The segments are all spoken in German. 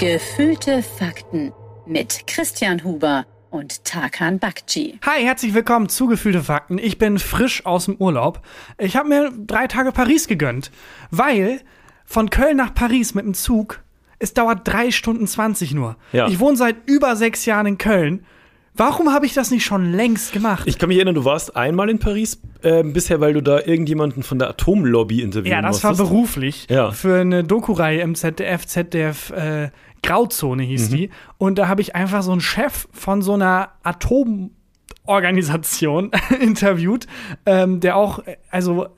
Gefühlte Fakten mit Christian Huber und Tarkan Bakci. Hi, herzlich willkommen zu Gefühlte Fakten. Ich bin frisch aus dem Urlaub. Ich habe mir drei Tage Paris gegönnt, weil von Köln nach Paris mit dem Zug, es dauert drei Stunden 20 nur. Ja. Ich wohne seit über sechs Jahren in Köln. Warum habe ich das nicht schon längst gemacht? Ich kann mich erinnern, du warst einmal in Paris äh, bisher, weil du da irgendjemanden von der Atomlobby interviewen ja, das war musstest. beruflich Ja. für eine Doku-Reihe im ZDF, ZDF äh, Grauzone hieß Mhm. die. Und da habe ich einfach so einen Chef von so einer Atomorganisation interviewt, ähm, der auch, also,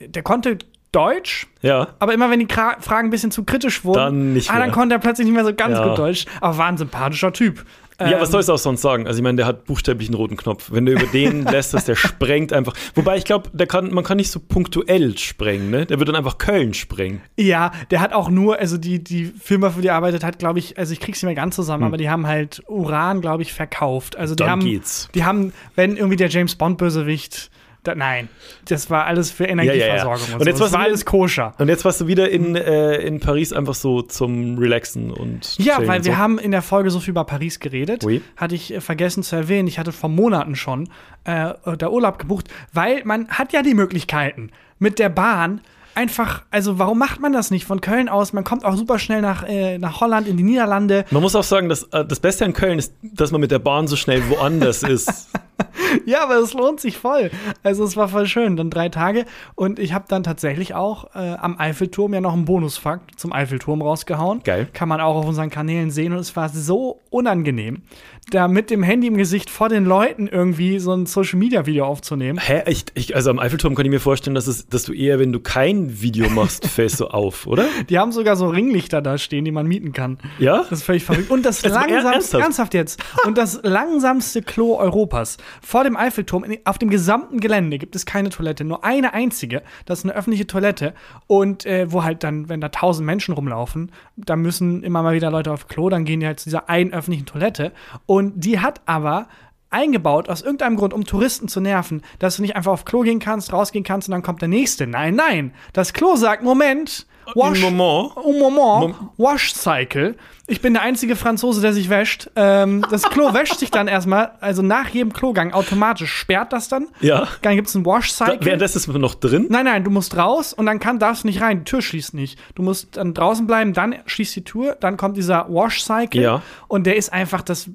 der konnte Deutsch, Ja. aber immer wenn die Fragen ein bisschen zu kritisch wurden, Dann nicht ah, dann konnte er plötzlich nicht mehr so ganz Ja. gut Deutsch. Aber war ein sympathischer Typ. Ja, was Ähm, sollst du auch sonst sagen? Also ich meine, der hat buchstäblich einen roten Knopf. Wenn du über den lässt, der sprengt einfach. Wobei ich glaube, der kann, man kann nicht so punktuell sprengen, ne? Der wird dann einfach Köln sprengen. Ja, der hat auch nur, also die, die Firma, für die er arbeitet, hat, glaube ich, also ich krieg's nicht mehr ganz zusammen, aber die haben halt Uran, glaube ich, verkauft. Also die Hm. Dann haben, geht's. die haben, wenn irgendwie der James Bond Bösewicht, da, nein, das war alles für Energieversorgung ja. und, Und so. jetzt das warst war du alles koscher. Und jetzt warst du wieder in, äh, in Paris einfach so zum Relaxen und Ja, chillen weil und wir so. haben in der Folge so viel über Paris geredet. Oui. Hatte ich äh, vergessen zu erwähnen. Ich hatte vor Monaten schon äh, der Urlaub gebucht, weil man hat ja die Möglichkeiten mit der Bahn einfach, also warum macht man das nicht von Köln aus? Man kommt auch super schnell nach, äh, nach Holland, in die Niederlande. Man muss auch sagen, dass äh, das Beste an Köln ist, dass man mit der Bahn so schnell woanders ist. Ja, aber es lohnt sich voll. Also es war voll schön, dann drei Tage. Und ich habe dann tatsächlich auch äh, am Eiffelturm ja noch einen Bonusfakt zum Eiffelturm rausgehauen. Geil. Kann man auch auf unseren Kanälen sehen. Und es war so unangenehm, da mit dem Handy im Gesicht vor den Leuten irgendwie so ein Social-Media-Video aufzunehmen. Hä? Ich, ich, also am Eiffelturm kann ich mir vorstellen, dass, es, dass du eher, wenn du kein Video machst, fällst du auf, oder? Die haben sogar so Ringlichter da stehen, die man mieten kann. Ja? Das ist völlig verrückt. Und das Also langsamste, ernsthaft? ernsthaft jetzt, und das langsamste Klo Europas. Vor dem Eiffelturm, auf dem gesamten Gelände gibt es keine Toilette, nur eine einzige. Das ist eine öffentliche Toilette. Und äh, wo halt dann, wenn da tausend Menschen rumlaufen, da müssen immer mal wieder Leute auf Klo, dann gehen die halt zu dieser einen öffentlichen Toilette. Und die hat aber eingebaut, aus irgendeinem Grund, um Touristen zu nerven, dass du nicht einfach auf Klo gehen kannst, rausgehen kannst und dann kommt der nächste. Nein, nein. Das Klo sagt, Moment, wash, Moment. Oh, Moment. Mom- Wash Cycle. Ich bin der einzige Franzose, der sich wäscht. Ähm, das Klo wäscht sich dann erstmal, also nach jedem Klogang automatisch sperrt das dann. Ja. Dann gibt es einen Wash Da, Cycle. währenddessen ist noch drin. Nein, nein, du musst raus und dann kann, darfst du nicht rein. Die Tür schließt nicht. Du musst dann draußen bleiben, dann schließt die Tür, dann kommt dieser Wash-Cycle Ja. und der ist einfach, das,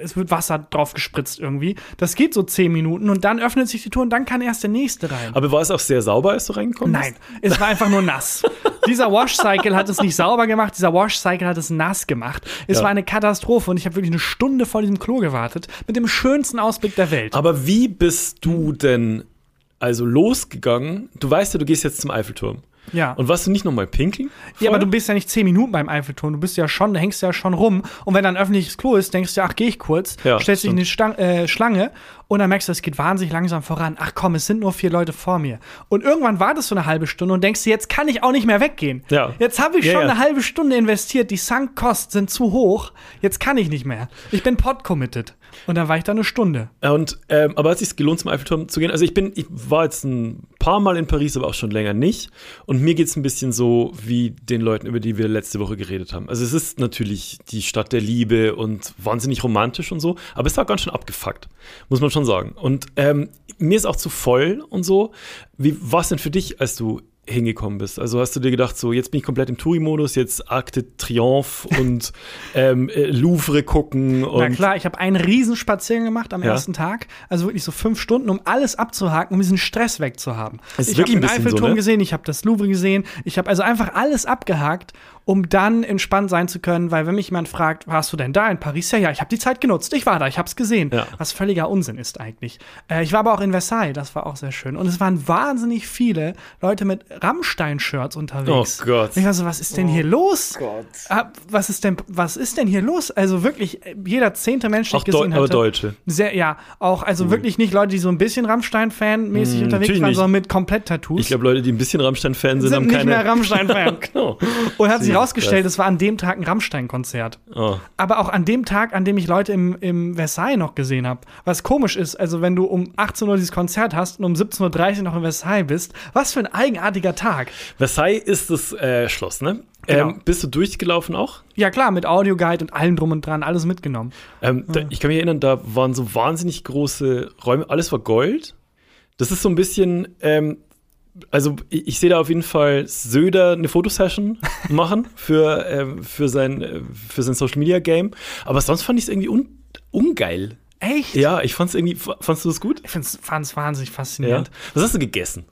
es wird Wasser drauf gespritzt irgendwie. Das geht so zehn Minuten und dann öffnet sich die Tür und dann kann erst der nächste rein. Aber war es auch sehr sauber, als du reingekommen Nein, bist? es war einfach nur nass. dieser Wash-Cycle hat es nicht sauber gemacht, dieser Wash-Cycle hat es nass gemacht. Es Ja. war eine Katastrophe und ich habe wirklich eine Stunde vor diesem Klo gewartet, mit dem schönsten Ausblick der Welt. Aber wie bist du denn also losgegangen? Du weißt ja, du gehst jetzt zum Eiffelturm. Ja. Und warst du nicht nochmal pinkeln? Ja, aber vorher? du bist ja nicht zehn Minuten beim Eiffelturm, du bist ja schon, du hängst ja schon rum. Und wenn da ein öffentliches Klo ist, denkst du, ach, gehe ich kurz, Ja, stellst dich in stimmt. die Stang äh, Schlange und dann merkst du, es geht wahnsinnig langsam voran. Ach komm, es sind nur vier Leute vor mir. Und irgendwann wartest du eine halbe Stunde und denkst dir, jetzt kann ich auch nicht mehr weggehen. Ja. Jetzt habe ich schon ja. eine halbe Stunde investiert, die Sunk-Kosten sind zu hoch, jetzt kann ich nicht mehr. Ich bin pod-committed. Und dann war ich da eine Stunde. Und, ähm, aber hat es sich gelohnt, zum Eiffelturm zu gehen? Also ich bin, ich war jetzt ein paar Mal in Paris, aber auch schon länger nicht. Und mir geht es ein bisschen so wie den Leuten, über die wir letzte Woche geredet haben. Also es ist natürlich die Stadt der Liebe und wahnsinnig romantisch und so, aber es war ganz schön abgefuckt, muss man schon sagen. Und ähm, mir ist auch zu voll und so. Wie war es denn für dich, als du hingekommen bist? Also hast du dir gedacht, so jetzt bin ich komplett im Touri-Modus, jetzt Arc de Triomphe und ähm, äh, Louvre gucken und Na klar, ich habe einen Riesenspaziergang gemacht am Ja. ersten Tag. Also wirklich so fünf Stunden, um alles abzuhaken, um diesen Stress wegzuhaben. Ich habe den bisschen so, Eiffelturm ne? gesehen, ich habe das Louvre gesehen, ich habe also einfach alles abgehakt, um dann entspannt sein zu können, weil wenn mich jemand fragt, warst du denn da in Paris? Ja, ja, ich habe die Zeit genutzt, ich war da, ich habe es gesehen. Ja. Was völliger Unsinn ist eigentlich. Äh, ich war aber auch in Versailles, das war auch sehr schön. Und es waren wahnsinnig viele Leute mit Rammstein-Shirts unterwegs. Oh Gott. Ich war so, was ist denn hier los? Ah, was ist denn, was ist denn hier los? Also wirklich, äh, jeder zehnte Mensch, den ich gesehen Deu hatte. Deutsche. Sehr, ja, auch, also wirklich nicht Leute, die so ein bisschen Rammstein-Fan-mäßig Mm, unterwegs waren, nicht. sondern mit komplett Tattoos. Ich glaube, Leute, die ein bisschen Rammstein-Fan sind, sind haben nicht keine. mehr Rammstein-Fan. genau. Und hat sich Jesus rausgestellt, Christ. es war an dem Tag ein Rammstein-Konzert. Oh. Aber auch an dem Tag, an dem ich Leute im, im Versailles noch gesehen habe. Was komisch ist, also wenn du um 18 Uhr dieses Konzert hast und um 17.30 Uhr noch in Versailles bist, was für ein eigenartiger Tag. Versailles ist das äh, Schloss, ne? Genau. Ähm, bist du durchgelaufen auch? Ja, klar, mit Audioguide und allem drum und dran, alles mitgenommen. Ähm, da, ich kann mich erinnern, da waren so wahnsinnig große Räume, alles war Gold. Das ist so ein bisschen, ähm, also ich, ich sehe da auf jeden Fall Söder eine Fotosession machen für, ähm, für, sein, äh, für sein Social Media Game. Aber sonst fand ich es irgendwie un, ungeil. Echt? Ja, ich fand es irgendwie, fandst du das gut? Ich fand es wahnsinnig Ja. faszinierend. Was hast du gegessen?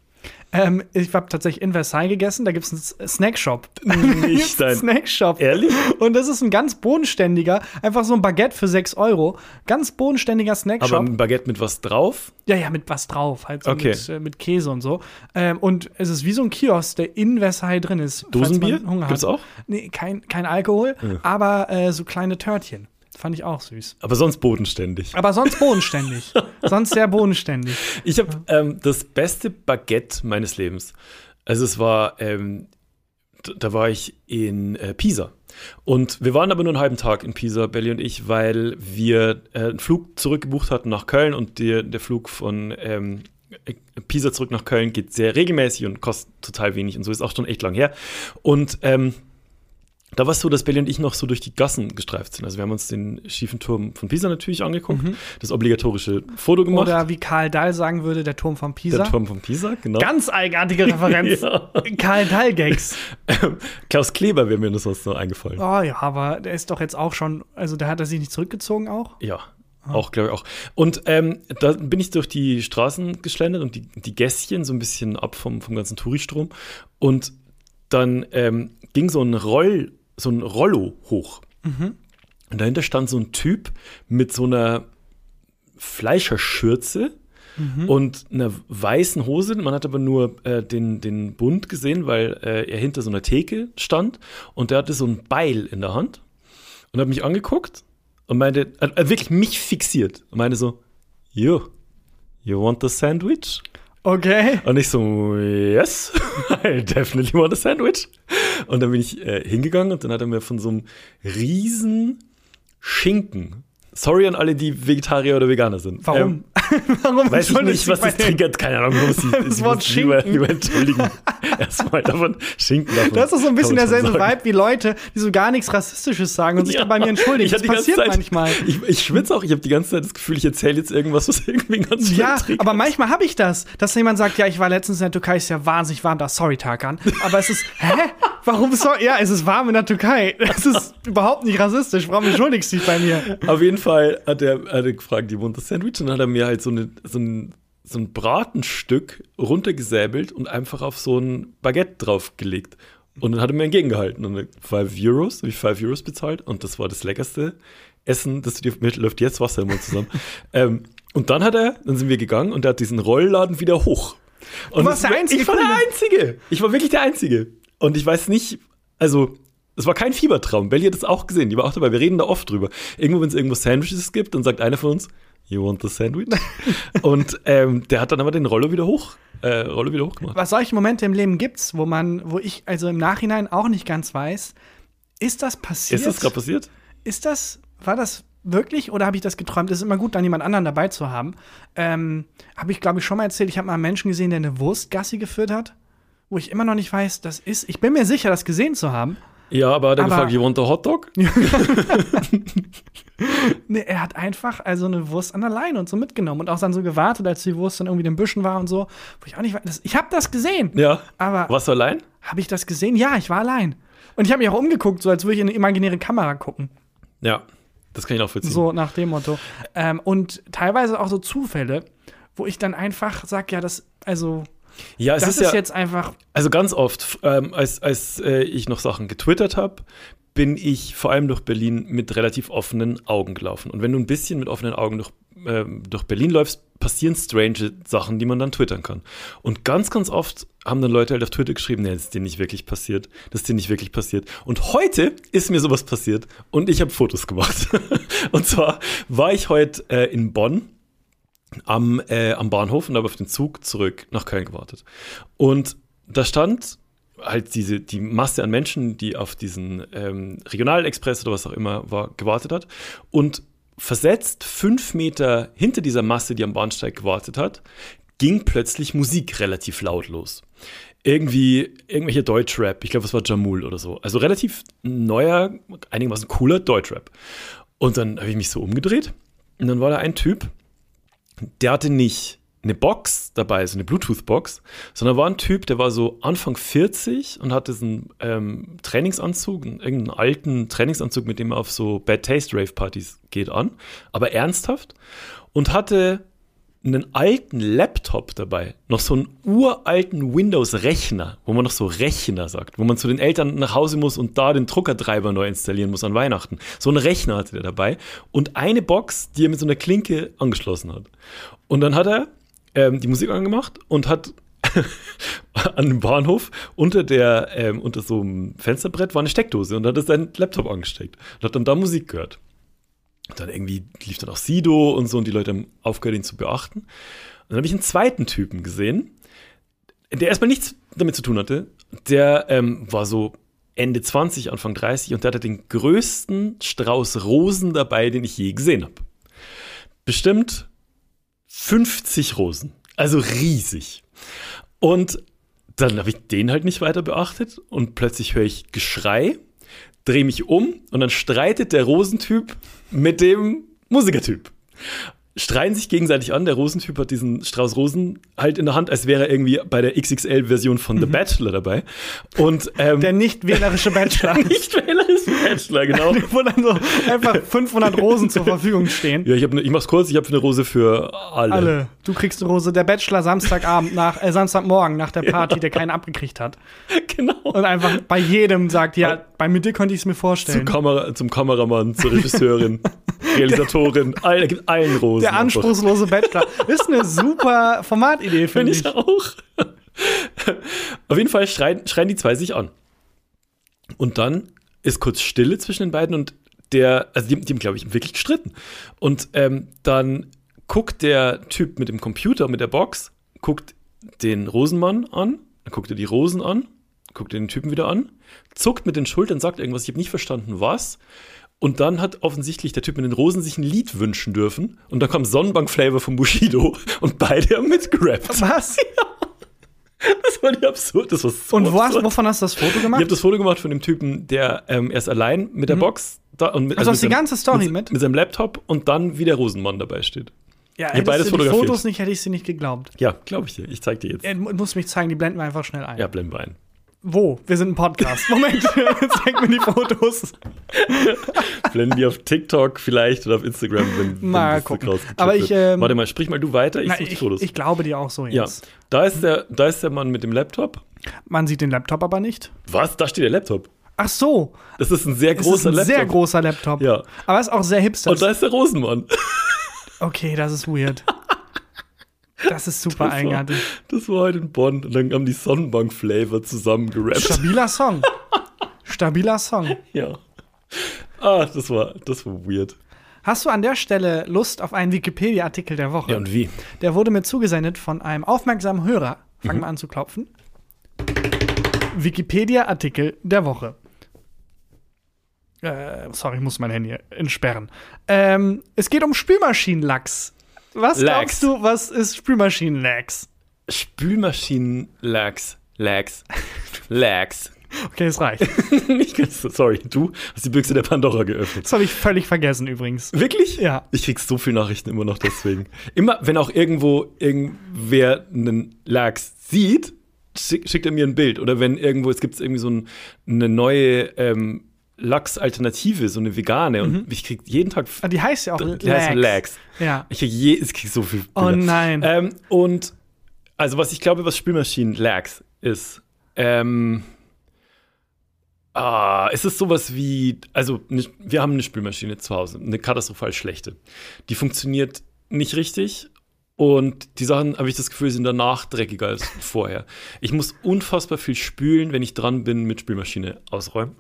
Ähm, ich habe tatsächlich in Versailles gegessen, da gibt es einen Snackshop. Nicht dein. Snackshop. Ehrlich? Und das ist ein ganz bodenständiger, einfach so ein Baguette für 6 Euro. Ganz bodenständiger Snackshop. Aber ein Baguette mit was drauf? Ja, ja, mit was drauf, halt so Okay. mit, äh, mit Käse und so. Ähm, und es ist wie so ein Kiosk, der in Versailles drin ist. Dosenbier? Hunger Gibt's hat. auch? Nee, kein, kein Alkohol, aber äh, so kleine Törtchen. Fand ich auch süß. Aber sonst bodenständig. Aber sonst bodenständig. sonst sehr bodenständig. Ich habe ähm, das beste Baguette meines Lebens. Also es war, ähm, da war ich in äh, Pisa. Und wir waren aber nur einen halben Tag in Pisa, Belly und ich, weil wir äh, einen Flug zurückgebucht hatten nach Köln und der, der Flug von ähm, äh, Pisa zurück nach Köln geht sehr regelmäßig und kostet total wenig und so ist auch schon echt lang her. Und ähm, da war es so, dass Belly und ich noch so durch die Gassen gestreift sind. Also wir haben uns den schiefen Turm von Pisa natürlich angeguckt, das obligatorische Foto gemacht. Oder wie Karl Dahl sagen würde, der Turm von Pisa. Der Turm von Pisa, genau. Ganz eigenartige Referenz. Ja. Karl Dahl-Gags. Klaus Kleber wäre mir das sonst noch eingefallen. Oh ja, aber der ist doch jetzt auch schon, also da hat er sich nicht zurückgezogen auch. Ja, auch, glaube ich auch. Und ähm, da bin ich durch die Straßen geschlendert und die, die Gässchen so ein bisschen ab vom, vom ganzen Touristrom. Und dann ähm, ging so ein Roll, so ein Rollo hoch. Und dahinter stand so ein Typ mit so einer Fleischerschürze und einer weißen Hose. Man hat aber nur äh, den, den Bund gesehen, weil äh, er hinter so einer Theke stand und der hatte so ein Beil in der Hand und hat mich angeguckt und meinte, hat hat wirklich mich fixiert und meinte so, you, you want a sandwich? Okay. Und ich so, yes, I definitely want a sandwich. Und dann bin ich äh, hingegangen und dann hat er mir von so einem riesen Schinken, sorry an alle, die Vegetarier oder Veganer sind. Warum? Ähm, Warum weiß ich nicht, was das triggert, keine Ahnung, warum sie Das Wort lieber, Schinken. lieber entschuldigen. Erstmal davon, Schinken davon. Das ist so ein bisschen derselbe. Vibe wie Leute, die so gar nichts Rassistisches sagen und sich Ja. dann bei mir entschuldigen. Ich Das passiert Zeit- manchmal. Ich, ich schwitze auch, ich habe die ganze Zeit das Gefühl, ich erzähle jetzt irgendwas, was irgendwie ganz schlimm Ja, triggert. aber manchmal habe ich das, dass jemand sagt, ja, ich war letztens in der Türkei, ist ja wahnsinnig warm da, sorry, Tarkan. Aber es ist, hä? Warum sorry? Ja, es ist warm in der Türkei. Es ist überhaupt nicht rassistisch. Warum entschuldigst du dich bei mir? Auf jeden Fall hat er, hat er gefragt, die wohnt das Sandwich und dann hat er mir halt so, eine, so, ein, so ein Bratenstück runtergesäbelt und einfach auf so ein Baguette draufgelegt. Und dann hat er mir entgegengehalten. Und dann 5 Euros, habe ich 5 Euros bezahlt und das war das leckerste Essen, das du dir mir läuft jetzt Wasser im Mund zusammen. ähm, und dann hat er, dann sind wir gegangen und er hat diesen Rollladen wieder hoch. Und warst das der einzige Ich war der? Einzige. Ich war wirklich der Einzige. Und ich weiß nicht, also es war kein Fiebertraum. Belly hat es auch gesehen. Die war auch dabei. Wir reden da oft drüber. Irgendwo, wenn es irgendwo Sandwiches gibt, dann sagt einer von uns, You want the sandwich? und ähm, der hat dann aber den Rollo wieder hoch, äh, Rollo wieder hochgemacht. Was solche Momente im Leben gibt's, wo man, wo ich also im Nachhinein auch nicht ganz weiß, ist das passiert? Ist das gerade passiert? Ist das, war das wirklich oder habe ich das geträumt? Es ist immer gut, dann jemand anderen dabei zu haben. Ähm, habe ich, glaube ich, schon mal erzählt, ich habe mal einen Menschen gesehen, der eine Wurstgassi geführt hat, wo ich immer noch nicht weiß, das ist. Ich bin mir sicher, das gesehen zu haben. Ja, aber hat er gefragt, You want a Hotdog? Nee, er hat einfach also eine Wurst an der Leine und so mitgenommen und auch dann so gewartet, als die Wurst dann irgendwie in den Büschen war und so. Wo ich auch nicht weiß. Das, ich habe das gesehen. Ja. Aber Warst du allein? habe ich das gesehen? Ja, ich war allein. Und ich habe mich auch umgeguckt, so als würde ich in eine imaginäre Kamera gucken. Ja. Das kann ich nachvollziehen. So nach dem Motto. Ähm, und teilweise auch so Zufälle, wo ich dann einfach sage, ja, das, also, ja, es das ist, ist, ja, jetzt einfach. Also ganz oft, ähm, als, als äh, ich noch Sachen getwittert habe, bin ich vor allem durch Berlin mit relativ offenen Augen gelaufen. Und wenn du ein bisschen mit offenen Augen durch, ähm, durch Berlin läufst, passieren strange Sachen, die man dann twittern kann. Und ganz, ganz oft haben dann Leute halt auf Twitter geschrieben, nee, das ist dir nicht wirklich passiert. Das ist dir nicht wirklich passiert. Und heute ist mir sowas passiert und ich habe Fotos gemacht. und zwar war ich heute äh, in Bonn am, äh, am Bahnhof und habe auf den Zug zurück nach Köln gewartet. Und da stand halt diese, die Masse an Menschen, die auf diesen ähm, Regionalexpress oder was auch immer war, gewartet hat. Und versetzt fünf Meter hinter dieser Masse, die am Bahnsteig gewartet hat, ging plötzlich Musik relativ laut los. Irgendwie irgendwelche Deutschrap, ich glaube, es war Jamul oder so. Also relativ neuer, einigermaßen cooler Deutschrap. Und dann habe ich mich so umgedreht und dann war da ein Typ, der hatte nicht eine Box dabei, so eine Bluetooth-Box, sondern war ein Typ, der war so Anfang 40 und hatte diesen ähm, Trainingsanzug, irgendeinen alten Trainingsanzug, mit dem er auf so Bad Taste Rave-Partys geht an, aber ernsthaft und hatte einen alten Laptop dabei, noch so einen uralten Windows-Rechner, wo man noch so Rechner sagt, wo man zu den Eltern nach Hause muss und da den Druckertreiber neu installieren muss an Weihnachten. So einen Rechner hatte der dabei und eine Box, die er mit so einer Klinke angeschlossen hat. Und dann hat er ähm, die Musik angemacht und hat an dem Bahnhof unter der ähm, unter so einem Fensterbrett war eine Steckdose und hat seinen Laptop angesteckt und hat dann da Musik gehört. Und dann irgendwie lief dann auch Sido und so und die Leute haben aufgehört, ihn zu beachten. Und dann habe ich einen zweiten Typen gesehen, der erstmal nichts damit zu tun hatte. Der ähm, war so Ende 20, Anfang 30 und der hatte den größten Strauß Rosen dabei, den ich je gesehen habe. Bestimmt 50 Rosen. Also riesig. Und dann habe ich den halt nicht weiter beachtet und plötzlich höre ich Geschrei, drehe mich um und dann streitet der Rosentyp mit dem Musikertyp. Streiten sich gegenseitig an. Der Rosentyp hat diesen Strauß Rosen halt in der Hand, als wäre er irgendwie bei der XXL-Version von The Mhm. Bachelor dabei. Und ähm, Der nicht wählerische Bachelor. nicht wählerische Bachelor, genau. wo dann so einfach 500 Rosen zur Verfügung stehen. Ja, ich, hab ne, ich mach's kurz, ich habe eine Rose für alle. Alle. Du kriegst eine Rose. Der Bachelor Samstagabend nach, äh, Samstagmorgen nach der Party, der keinen abgekriegt hat. Genau. Und einfach bei jedem sagt, ja, bei mir dir konnte ich es mir Zum, vorstellen. Kamera, zum Kameramann, zur Regisseurin, Realisatorin, all, gibt allen Rosen. Der einfach. anspruchslose Bachelor. Ist eine super Formatidee, finde Finde ich. ich auch. Auf jeden Fall schreien, schreien die zwei sich an. Und dann ist kurz Stille zwischen den beiden und der, also die, die haben, glaube ich, wirklich gestritten. Und ähm, dann guckt der Typ mit dem Computer, mit der Box, guckt den Rosenmann an, dann guckt er die Rosen an, guckt den Typen wieder an, zuckt mit den Schultern, sagt irgendwas, ich habe nicht verstanden, was. Und dann hat offensichtlich der Typ mit den Rosen sich ein Lied wünschen dürfen. Und dann kam Sonnenbank-Flavor von Bushido und beide haben mitgerappt. Was? Das war die absurd. Das war so Und wo hast, wovon hast du das Foto Ich gemacht? habe das Foto gemacht von dem Typen, der ähm, erst allein mit der Box da und mit, Also hast mit die seinem- ganze Story mit, mit? mit seinem Laptop und dann wie der Rosenmann dabei steht. ja, hättest beides du die. Fotos nicht, hätte ich sie nicht geglaubt. Ja, glaube ich dir. Ich zeig dir jetzt. Er mu- muss mich zeigen, die blenden wir einfach schnell ein. Ja, blenden wir ein. Wo? Wir sind ein Podcast. Moment, zeig mir die Fotos. Blenden die auf TikTok vielleicht oder auf Instagram, wenn, wenn Mal gucken. Aber ich, ähm, Warte mal, sprich mal du weiter, ich Na, suche die ich, Fotos. ich glaube dir auch so ja, jetzt. da ist, der, da ist der Mann mit dem Laptop. Man sieht den Laptop aber nicht. Was? Da steht der Laptop. Ach so, Das ist ein sehr es ist großer ein Laptop. sehr großer Laptop. Ja. Aber es ist auch sehr hipster. Und da ist der Rosenmann. Okay, das ist weird. Das ist super Das war, das war heute in Bonn. Und dann haben die Sonnenbank-Flavor zusammen gerappt. Stabiler Song. Stabiler Song. Ja. Ah, das war, das war weird. Hast du an der Stelle Lust auf einen Wikipedia-Artikel der Woche? Ja, und wie? Der wurde mir zugesendet von einem aufmerksamen Hörer. Fangen wir an zu klopfen. Wikipedia-Artikel der Woche. Äh, sorry, ich muss mein Handy entsperren. Ähm, es geht um Spülmaschinenlachs. Was Lachs. glaubst du, was ist Spülmaschinenlachs? Spülmaschinen-Lags. Lags. Lags. Okay, es reicht. sorry, du hast die Büchse der Pandora geöffnet. Das habe ich völlig vergessen übrigens. Wirklich? Ja. Ich krieg so viele Nachrichten immer noch deswegen. Immer, wenn auch irgendwo irgendwer einen Lachs sieht, schick, schickt er mir ein Bild. Oder wenn irgendwo, es gibt irgendwie so ein, eine neue ähm, Lachs-Alternative, so eine vegane. Und ich krieg jeden Tag. Ah, Die heißt ja auch Die heißt Lachs. Ja. Ich krieg, je, ich krieg so viel. Oh Bilder. nein. Ähm, und also was ich glaube, was Spülmaschinen Lags ist, ähm, ah, es ist sowas wie, also ne, wir haben eine Spülmaschine zu Hause, eine katastrophal schlechte. Die funktioniert nicht richtig und die Sachen, habe ich das Gefühl, sind danach dreckiger als vorher. Ich muss unfassbar viel spülen, wenn ich dran bin mit Spülmaschine ausräumen.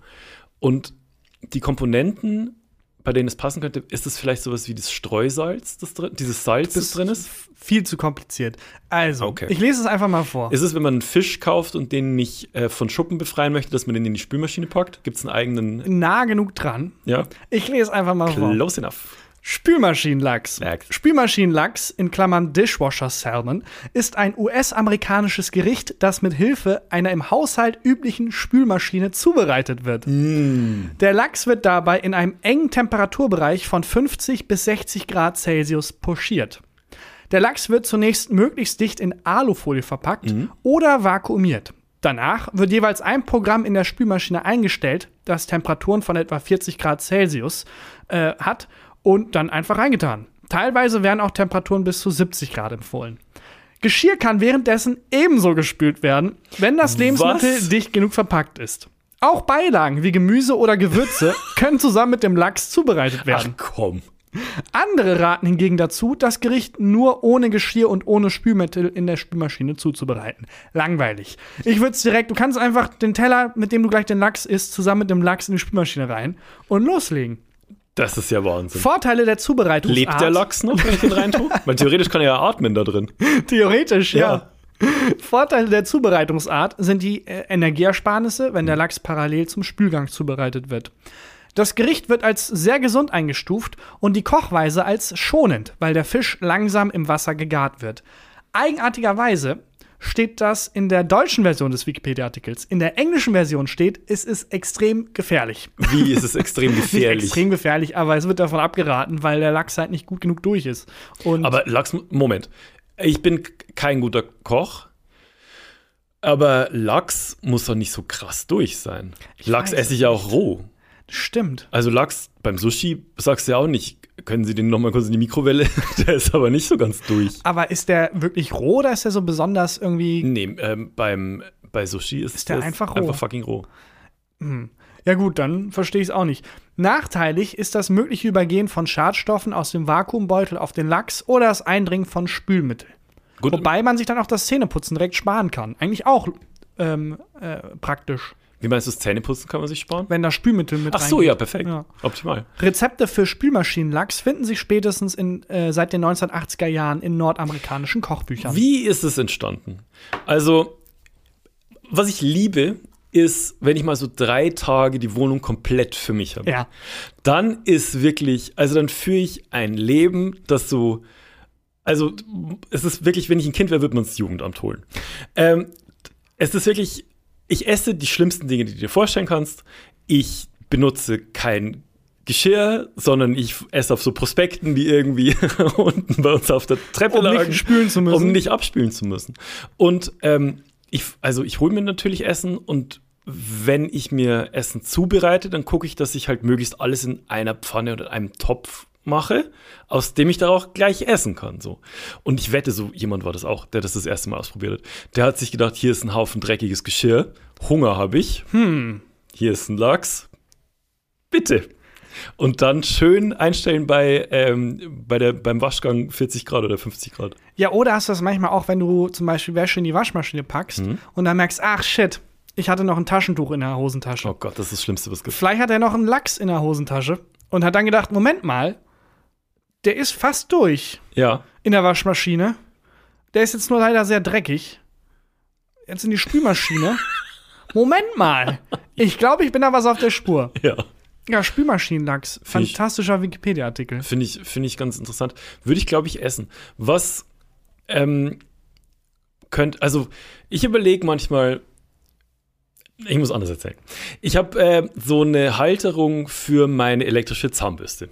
Und die Komponenten, bei denen es passen könnte, ist es vielleicht sowas wie das Streusalz, das drin, dieses Salz, das, drin ist? Viel zu kompliziert. Also, Okay. ich lese es einfach mal vor. Ist es, wenn man einen Fisch kauft und den nicht äh, von Schuppen befreien möchte, dass man den in die Spülmaschine packt? Gibt es einen eigenen. nah genug dran. Ja? Ich lese einfach mal vor. Close enough. Spülmaschinenlachs. Lachs. Spülmaschinenlachs in Klammern Dishwasher Salmon ist ein US-amerikanisches Gericht, das mit Hilfe einer im Haushalt üblichen Spülmaschine zubereitet wird. Der Lachs wird dabei in einem engen Temperaturbereich von 50 bis 60 Grad Celsius pochiert. Der Lachs wird zunächst möglichst dicht in Alufolie verpackt oder vakuumiert. Danach wird jeweils ein Programm in der Spülmaschine eingestellt, das Temperaturen von etwa 40 Grad Celsius äh, hat und dann einfach reingetan. Teilweise werden auch Temperaturen bis zu 70 Grad empfohlen. Geschirr kann währenddessen ebenso gespült werden, wenn das Lebensmittel Was? dicht genug verpackt ist. Auch Beilagen wie Gemüse oder Gewürze können zusammen mit dem Lachs zubereitet Ach werden. komm. Andere raten hingegen dazu, das Gericht nur ohne Geschirr und ohne Spülmittel in der Spülmaschine zuzubereiten. Langweilig. Ich würde es direkt, du kannst einfach den Teller, mit dem du gleich den Lachs isst, zusammen mit dem Lachs in die Spülmaschine rein und loslegen. Das ist ja Wahnsinn. Vorteile der Zubereitungsart. Lebt der Lachs noch, wenn ich den reintue? Weil theoretisch kann er ja atmen da drin. Theoretisch, ja. Ja. Vorteile der Zubereitungsart sind die äh, Energieersparnisse, wenn der Lachs parallel zum Spülgang zubereitet wird. Das Gericht wird als sehr gesund eingestuft und die Kochweise als schonend, weil der Fisch langsam im Wasser gegart wird. Eigenartigerweise steht das in der deutschen Version des Wikipedia-Artikels. In der englischen Version steht, es ist extrem gefährlich. Wie ist es extrem gefährlich? extrem gefährlich, aber es wird davon abgeraten, weil der Lachs halt nicht gut genug durch ist. Und Aber Lachs, Moment. Ich bin kein guter Koch, aber Lachs muss doch nicht so krass durch sein. Lachs weiß esse ich ja auch roh. stimmt. Also Lachs beim Sushi sagst du ja auch nicht, können Sie den noch mal kurz in die Mikrowelle? der ist aber nicht so ganz durch. Aber ist der wirklich roh oder ist der so besonders irgendwie. Nee, ähm, beim, bei Sushi ist, Ist der einfach roh? einfach fucking roh. Ja, gut, dann verstehe ich es auch nicht. Nachteilig ist das mögliche Übergehen von Schadstoffen aus dem Vakuumbeutel auf den Lachs oder das Eindringen von Spülmittel. Gut, Wobei man sich dann auch das Zähneputzen direkt sparen kann. Eigentlich auch ähm, äh, praktisch, wie meinst du, Zähneputzen kann man sich sparen? wenn da Spülmittel mit Ach so, reingeht. ja, perfekt. Ja. Optimal. Rezepte für Spülmaschinenlachs finden sich spätestens in, äh, seit den 1980er Jahren in nordamerikanischen Kochbüchern. Wie ist es entstanden? Also, was ich liebe, ist, wenn ich mal so drei Tage die Wohnung komplett für mich habe. Ja. Dann ist wirklich, also dann führe ich ein Leben, das so, also es ist wirklich, wenn ich ein Kind wäre, würde man das Jugendamt holen. Ähm, es ist wirklich, ich esse die schlimmsten Dinge, die du dir vorstellen kannst. Ich benutze kein Geschirr, sondern ich esse auf so Prospekten, die irgendwie unten bei uns auf der Treppe Um nicht lagen, spülen zu müssen. um nicht abspülen zu müssen. Und ähm, ich, also ich hole mir natürlich Essen und wenn ich mir Essen zubereite, dann gucke ich, dass ich halt möglichst alles in einer Pfanne oder einem Topf mache, aus dem ich dann auch gleich essen kann. So. Und ich wette, so jemand war das auch, der das das erste Mal ausprobiert hat. Der hat sich gedacht, hier ist ein Haufen dreckiges Geschirr, Hunger habe ich, Hm. hier ist ein Lachs, bitte. Und dann schön einstellen bei, ähm, bei der, beim Waschgang 40 Grad oder 50 Grad. Ja, oder hast du das manchmal auch, wenn du zum Beispiel Wäsche in die Waschmaschine packst Mhm. und dann merkst, ach shit, ich hatte noch ein Taschentuch in der Hosentasche. Oh Gott, das ist das Schlimmste, was es gibt. Vielleicht hat er noch einen Lachs in der Hosentasche und hat dann gedacht, Moment mal, der ist fast durch Ja. in der Waschmaschine. Der ist jetzt nur leider sehr dreckig. Jetzt in die Spülmaschine. Moment mal. Ich glaube, ich bin da was auf der Spur. Ja. Ja, Spülmaschinenlachs. Fantastischer Wikipedia-Artikel. Finde ich, finde ich ganz interessant. Würde ich, glaube ich, essen. Was ähm, könnt, also ich überlege manchmal, ich muss anders erzählen. Ich habe äh, so eine Halterung für meine elektrische Zahnbürste.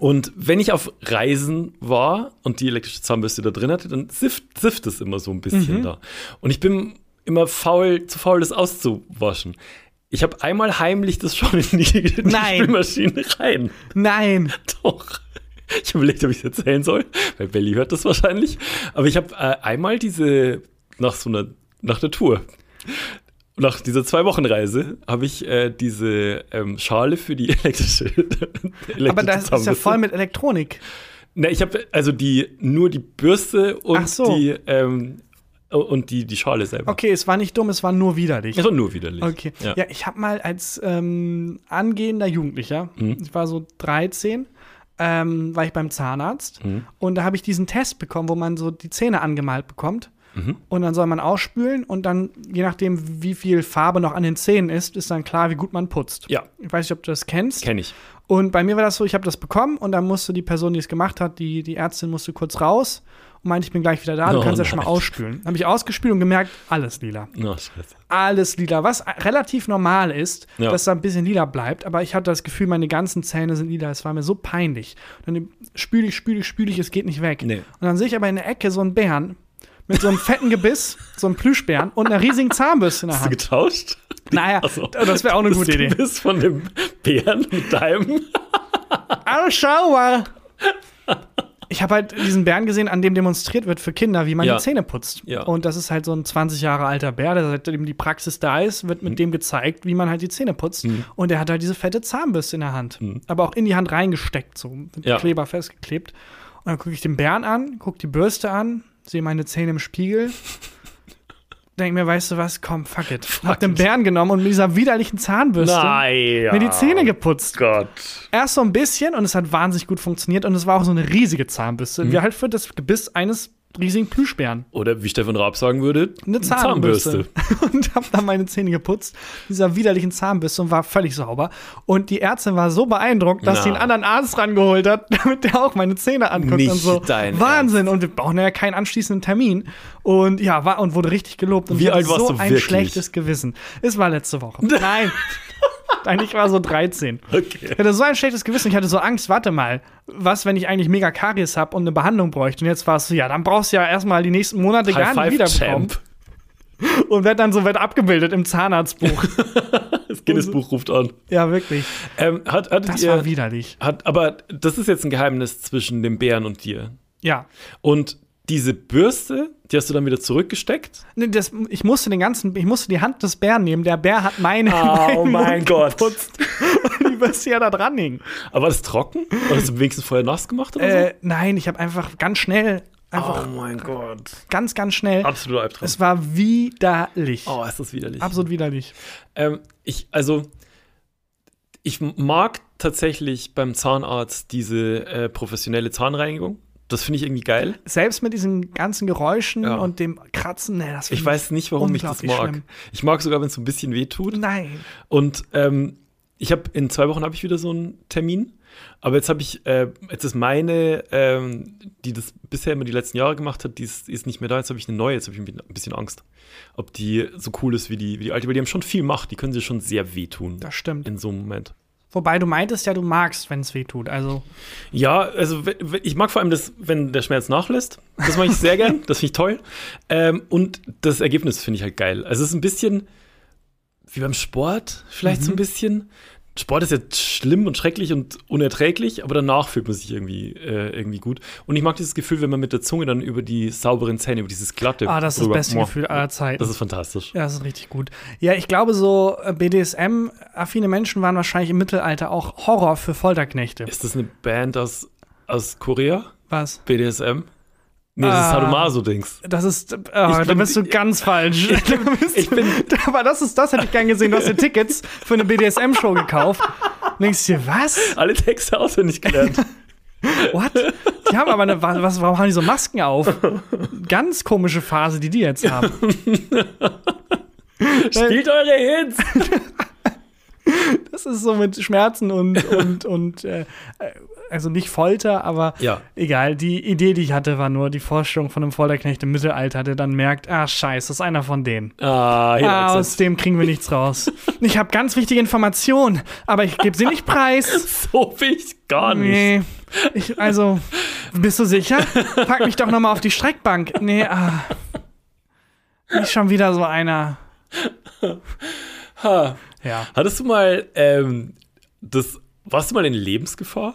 Und wenn ich auf Reisen war und die elektrische Zahnbürste da drin hatte, dann sifft, sifft es immer so ein bisschen Mhm. da. Und ich bin immer faul, zu faul, das auszuwaschen. Ich habe einmal heimlich das schon in die, in die. Spülmaschine rein. Nein. Doch. Ich habe überlegt, ob ich es erzählen soll, weil Belly hört das wahrscheinlich. Aber ich habe äh, einmal diese, nach so einer, nach der Tour, nach dieser Zwei-Wochen-Reise, habe ich äh, diese ähm, Schale für die elektrische, elektrische Aber das ist ja voll mit Elektronik. Ne, ich habe also die, nur die Bürste und so. die, ähm, und die, die Schale selber. Okay, es war nicht dumm, es war nur widerlich. Das war nur widerlich. Okay. Ja, Ja. ich habe mal als ähm, angehender Jugendlicher, Mhm. ich war so 13, ähm, war ich beim Zahnarzt Mhm. und da habe ich diesen Test bekommen, wo man so die Zähne angemalt bekommt. Mhm. Und dann soll man ausspülen und dann, je nachdem, wie viel Farbe noch an den Zähnen ist, ist dann klar, wie gut man putzt. Ja, Ich weiß nicht, ob du das kennst. kenne ich. Und bei mir war das so, ich habe das bekommen und dann musste die Person, die es gemacht hat, die, die Ärztin musste kurz raus und meinte, ich bin gleich wieder da, du Oh kannst ja schon mal ausspülen. Habe ich ausgespült und gemerkt, alles lila. Oh. Alles lila, was relativ normal ist, Ja. dass da ein bisschen lila bleibt, aber ich hatte das Gefühl, meine ganzen Zähne sind lila, es war mir so peinlich. Und dann spüle ich, spüle ich, spüle ich, es geht nicht weg. Nee. Und dann sehe ich aber in der Ecke so einen Bären mit so einem fetten Gebiss, so einem Plüschbären und einer riesigen Zahnbürste in der Hast du Hand. getauscht? Naja, Ach so. das wäre auch eine gute Idee. Du bist von dem Bären mit deinem. Ah, schau mal. Ich habe halt diesen Bären gesehen, an dem demonstriert wird für Kinder, wie man Ja. die Zähne putzt. Ja. Und das ist halt so ein 20 Jahre alter Bär, der seitdem die Praxis da ist, wird Mhm. mit dem gezeigt, wie man halt die Zähne putzt. Und der hat halt diese fette Zahnbürste in der Hand. Mhm. Aber auch in die Hand reingesteckt, so mit Ja. Kleber festgeklebt. Und dann gucke ich den Bären an, gucke die Bürste an, sehe meine Zähne im Spiegel. Denk mir, weißt du was, komm, fuck it. hab den. Bären genommen und mit dieser widerlichen Zahnbürste Nein. mir die Zähne geputzt. Gott. Erst so ein bisschen und es hat wahnsinnig gut funktioniert und es war auch so eine riesige Zahnbürste. Mhm. Wie halt für das Gebiss eines riesigen Plüschbären. Oder wie Stefan Raab sagen würde, Eine Zahnbürste. und hab dann meine Zähne geputzt, dieser widerlichen Zahnbürste und war völlig sauber. Und die Ärztin war so beeindruckt, dass Na. sie einen anderen Arzt rangeholt hat, damit der auch meine Zähne anguckt Nicht und so. dein Wahnsinn. Und wir brauchen ja keinen anschließenden Termin. Und ja, war und wurde richtig gelobt. Und Wie alt warst so du ein wirklich? schlechtes Gewissen. Es war letzte Woche. Nein. Nein, ich war so 13. Okay. Ich hatte so ein schlechtes Gewissen, ich hatte so Angst, warte mal, was, wenn ich eigentlich mega Karies habe und eine Behandlung bräuchte? Und jetzt war es so, ja, dann brauchst du ja erstmal die nächsten Monate gar nicht wiederbekommen. Champ. Und werd dann so weit abgebildet im Zahnarztbuch. Das Guinness-Buch ruft an. ja, wirklich. Ähm, hat, Das ihr, war widerlich. hat, aber das ist jetzt ein Geheimnis zwischen dem Bären und dir. Ja. Und diese Bürste, die hast du dann wieder zurückgesteckt? Nee, das, ich musste den ganzen, ich musste die Hand des Bären nehmen. Der Bär hat meine, Oh meinen mein Mund Gott. geputzt. Und die Bürste ja da dran hing. Aber war das trocken? Oder hast du wenigstens vorher nass gemacht oder Äh, nein, ich habe einfach ganz schnell, so? einfach Oh mein Gott. ganz, ganz schnell. Absoluter Albtraum. Es war widerlich. oh, ist das widerlich. Absolut widerlich. Ähm, ich, also, ich mag tatsächlich beim Zahnarzt diese äh, professionelle Zahnreinigung. Das finde ich irgendwie geil. Selbst mit diesen ganzen Geräuschen Ja. und dem Kratzen, nee, das Ich weiß nicht, warum ich das mag. schlimm. Ich mag sogar, wenn es so ein bisschen weh tut. Nein. Und ähm, ich habe in zwei Wochen habe ich wieder so einen Termin. Aber jetzt habe ich, äh, jetzt ist meine, ähm, die das bisher immer die letzten Jahre gemacht hat, die ist, die ist nicht mehr da. Jetzt habe ich eine neue. Jetzt habe ich ein bisschen Angst, ob die so cool ist wie die, wie die alte. Weil die haben schon viel Macht. Die können sich schon sehr wehtun Das stimmt. in so einem Moment. Wobei du meintest ja, du magst, wenn es weh tut. Also, Ja, also ich mag vor allem das, wenn der Schmerz nachlässt. Das mache ich sehr gern. Das finde ich toll. Ähm, und das Ergebnis finde ich halt geil. Also es ist ein bisschen wie beim Sport, vielleicht so ein bisschen. Sport ist ja schlimm und schrecklich und unerträglich, aber danach fühlt man sich irgendwie, äh, irgendwie gut. Und ich mag dieses Gefühl, wenn man mit der Zunge dann über die sauberen Zähne, über dieses glatte. ah, das ist das beste. Gefühl aller Zeiten. Das ist fantastisch. ja, das ist richtig gut. Ja, ich glaube, so äh, BDSM-affine Menschen waren wahrscheinlich im Mittelalter auch Horror für Folterknechte. Ist das eine Band aus, aus Korea? Was? BDSM? Nee, das ist Ah. Sadomaso-Dings. Das ist, äh, da bin- bist du ganz falsch. Ich ich bin- aber das ist, das hätte ich gern gesehen. Du hast dir Tickets für eine BDSM-Show gekauft. Und denkst dir, was? Alle Texte auswendig gelernt. What? Die haben aber eine, was, warum haben die so Masken auf? Ganz komische Phase, die die jetzt haben. Spielt eure Hits! Das ist so mit Schmerzen und, und, und äh, also nicht Folter, aber Ja. egal. Die Idee, die ich hatte, war nur die Vorstellung von einem Folterknecht im Mittelalter, der dann merkt, ah, scheiße, das ist einer von denen. Ah, Ah, aus dem kriegen wir nichts raus. Ich habe ganz wichtige Informationen, aber ich gebe sie nicht preis. So ich gar nicht. Nee. Ich, also, bist du sicher? Pack mich doch noch mal auf die Streckbank. Nee, ah. Nicht schon wieder so einer. Ha. Ja. Hattest du mal ähm, das. Warst du mal in Lebensgefahr?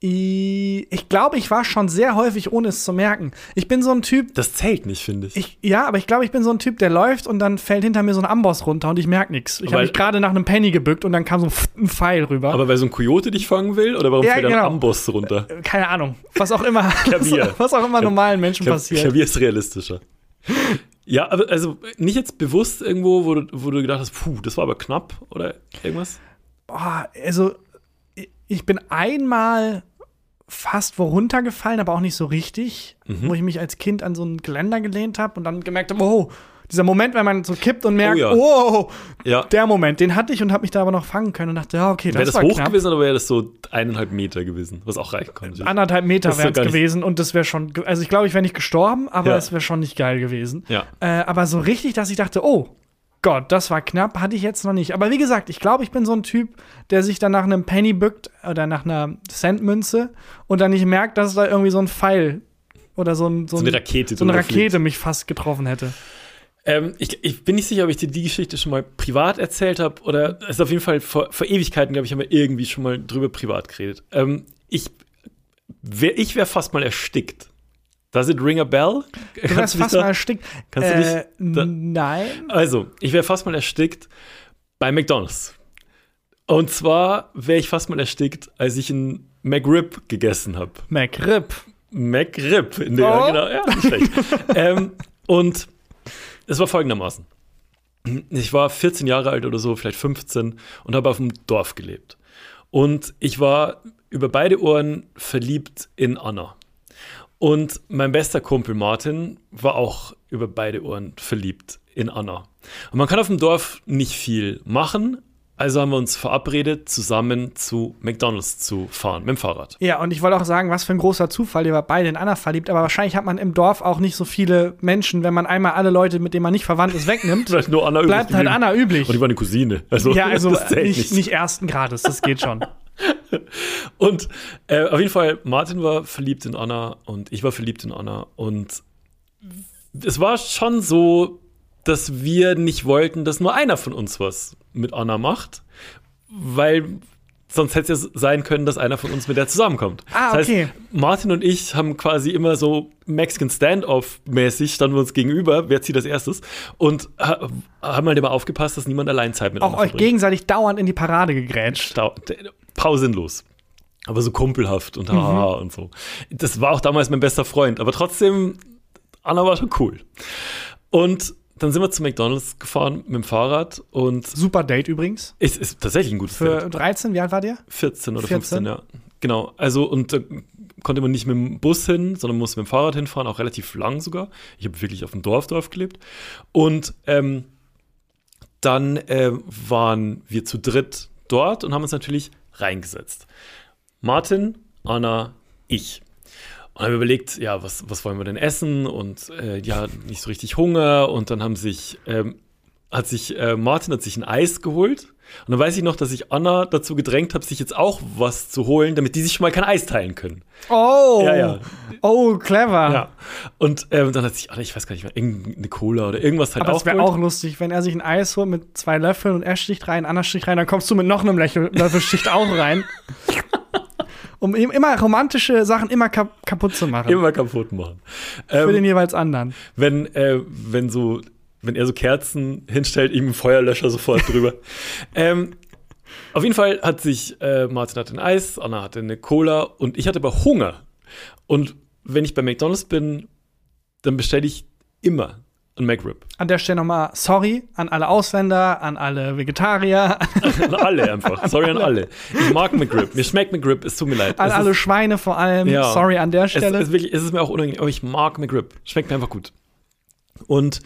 Ich glaube, ich war schon sehr häufig, ohne es zu merken. Ich bin so ein Typ, Das zählt nicht, finde ich. ich, ja, aber ich glaube, ich bin so ein Typ, der läuft und dann fällt hinter mir so ein Amboss runter und ich merke nichts. Ich habe mich gerade nach einem Penny gebückt und dann kam so ein, Pf- ein Pfeil rüber. Aber weil so ein Kojote dich fangen will oder warum Ja, fällt ein genau. Amboss runter? Keine Ahnung. Was auch immer. Klavier. Was auch immer normalen Menschen Klav- passiert. Klavier ist realistischer. Ja, aber also nicht jetzt bewusst irgendwo, wo du, wo du gedacht hast, puh, das war aber knapp oder irgendwas? Boah, also ich- bin einmal fast wo runtergefallen, aber auch nicht so richtig, Mhm. wo ich mich als Kind an so ein Geländer gelehnt habe und dann gemerkt habe, oh, Dieser Moment, wenn man so kippt und merkt, ja. oh, Ja. der Moment, den hatte ich und habe mich da aber noch fangen können und dachte, ja, okay, das, Wäre das war hoch knapp. gewesen oder wäre das so eineinhalb Meter gewesen? Was auch reichen konnte. Anderthalb Meter ist doch es gewesen und das wäre schon, also ich glaube, ich wäre nicht gestorben, aber Ja. es wäre schon nicht geil gewesen. Ja. Äh, aber so richtig, dass ich dachte, oh Gott, das war knapp, hatte ich jetzt noch nicht. Aber wie gesagt, ich glaube, ich bin so ein Typ, der sich dann nach einem Penny bückt oder nach einer Centmünze und dann nicht merkt, dass da irgendwie so ein Pfeil oder so, ein, so, So eine ein- Rakete so eine Rakete mich fast getroffen hätte. Ähm, ich, ich bin nicht sicher, ob ich dir die Geschichte schon mal privat erzählt habe oder es ist auf jeden Fall vor, vor Ewigkeiten, glaube ich, haben wir irgendwie schon mal drüber privat geredet. Ähm, ich wär, ich wäre fast mal erstickt. Does it ring a bell? Du wärst fast mal erstickt. kannst du äh, dich da- nein. Also, ich wäre fast mal erstickt bei McDonalds. Und zwar wäre ich fast mal erstickt, als ich einen McRib gegessen habe. McRib. McRib. In der, Oh. genau, ja, nicht schlecht. ähm, und es war folgendermaßen. Ich war 14 Jahre alt oder so, vielleicht 15 und habe auf dem Dorf gelebt. Und ich war über beide Ohren verliebt in Anna. Und mein bester Kumpel Martin war auch über beide Ohren verliebt in Anna. Und man kann auf dem Dorf nicht viel machen, also haben wir uns verabredet, zusammen zu McDonalds zu fahren mit dem Fahrrad. Ja, und ich wollte auch sagen, was für ein großer Zufall, ihr war beide in Anna verliebt, aber wahrscheinlich hat man im Dorf auch nicht so viele Menschen, wenn man einmal alle Leute, mit denen man nicht verwandt ist, wegnimmt. Bleibt nur Anna Bleibt halt. Anna üblich. Und die war eine Cousine. Also, ja, also nicht, nicht ersten Grades, das geht schon. Und äh, auf jeden Fall, Martin war verliebt in Anna und ich war verliebt in Anna. Und es war schon so, dass wir nicht wollten, dass nur einer von uns was mit Anna macht, weil sonst hätte es ja sein können, dass einer von uns mit der zusammenkommt. Ah, das heißt, okay. Martin und ich haben quasi immer so Mexican Standoff-mäßig, standen wir uns gegenüber, wer zieht als erstes, und ha haben halt immer aufgepasst, dass niemand allein Zeit mit Auch euch verbringt. gegenseitig dauernd in die Parade gegrätscht. Stau pausenlos. Aber so kumpelhaft und haha und so. Das war auch damals mein bester Freund, aber trotzdem, Anna war schon cool. Und dann sind wir zu McDonalds gefahren mit dem Fahrrad und Super Date übrigens. es ist tatsächlich ein gutes Für Date. 13, wie alt war der? 14 oder 14? 15, ja. Genau. Also, und da konnte man nicht mit dem Bus hin, sondern musste mit dem Fahrrad hinfahren, auch relativ lang sogar. Ich habe wirklich auf dem Dorfdorf gelebt. Und ähm, dann äh, waren wir zu dritt dort und haben uns natürlich reingesetzt. Martin, Anna, ich. Und haben überlegt, ja, was, was wollen wir denn essen? Und äh, ja, nicht so richtig Hunger. Und dann haben sich, ähm, hat sich, äh, Martin hat sich ein Eis geholt. Und dann weiß ich noch, dass ich Anna dazu gedrängt habe, sich jetzt auch was zu holen, damit die sich schon mal kein Eis teilen können. Oh! Ja, ja. Oh, clever. Ja. Und ähm, dann hat sich Anna, ich weiß gar nicht mehr, irgendeine Cola oder irgendwas halt Aber es wäre geholt. auch lustig, wenn er sich ein Eis holt mit zwei Löffeln und er sticht rein, Anna sticht rein, dann kommst du mit noch einem Löffel, Löffelschicht auch rein. Um immer romantische Sachen immer kap kaputt zu machen. immer kaputt machen. Für Ähm, den jeweils anderen. wenn, äh, wenn so, wenn er so Kerzen hinstellt, ihm einen Feuerlöscher sofort drüber. ähm, auf jeden Fall hat sich äh, Martin hatte ein Eis, Anna hatte eine Cola und ich hatte aber Hunger. Und wenn ich bei McDonalds bin, dann bestelle ich immer ein McRib. An der Stelle nochmal sorry an alle Ausländer, an alle Vegetarier, An alle einfach. Sorry an alle. Ich mag McRib. Mir schmeckt McRib. Es tut mir leid. an Es alle ist, Schweine vor allem. Ja. Sorry an der es, Stelle. es, ist wirklich, es ist mir auch unangenehm, aber ich mag McRib. Schmeckt mir einfach gut. Und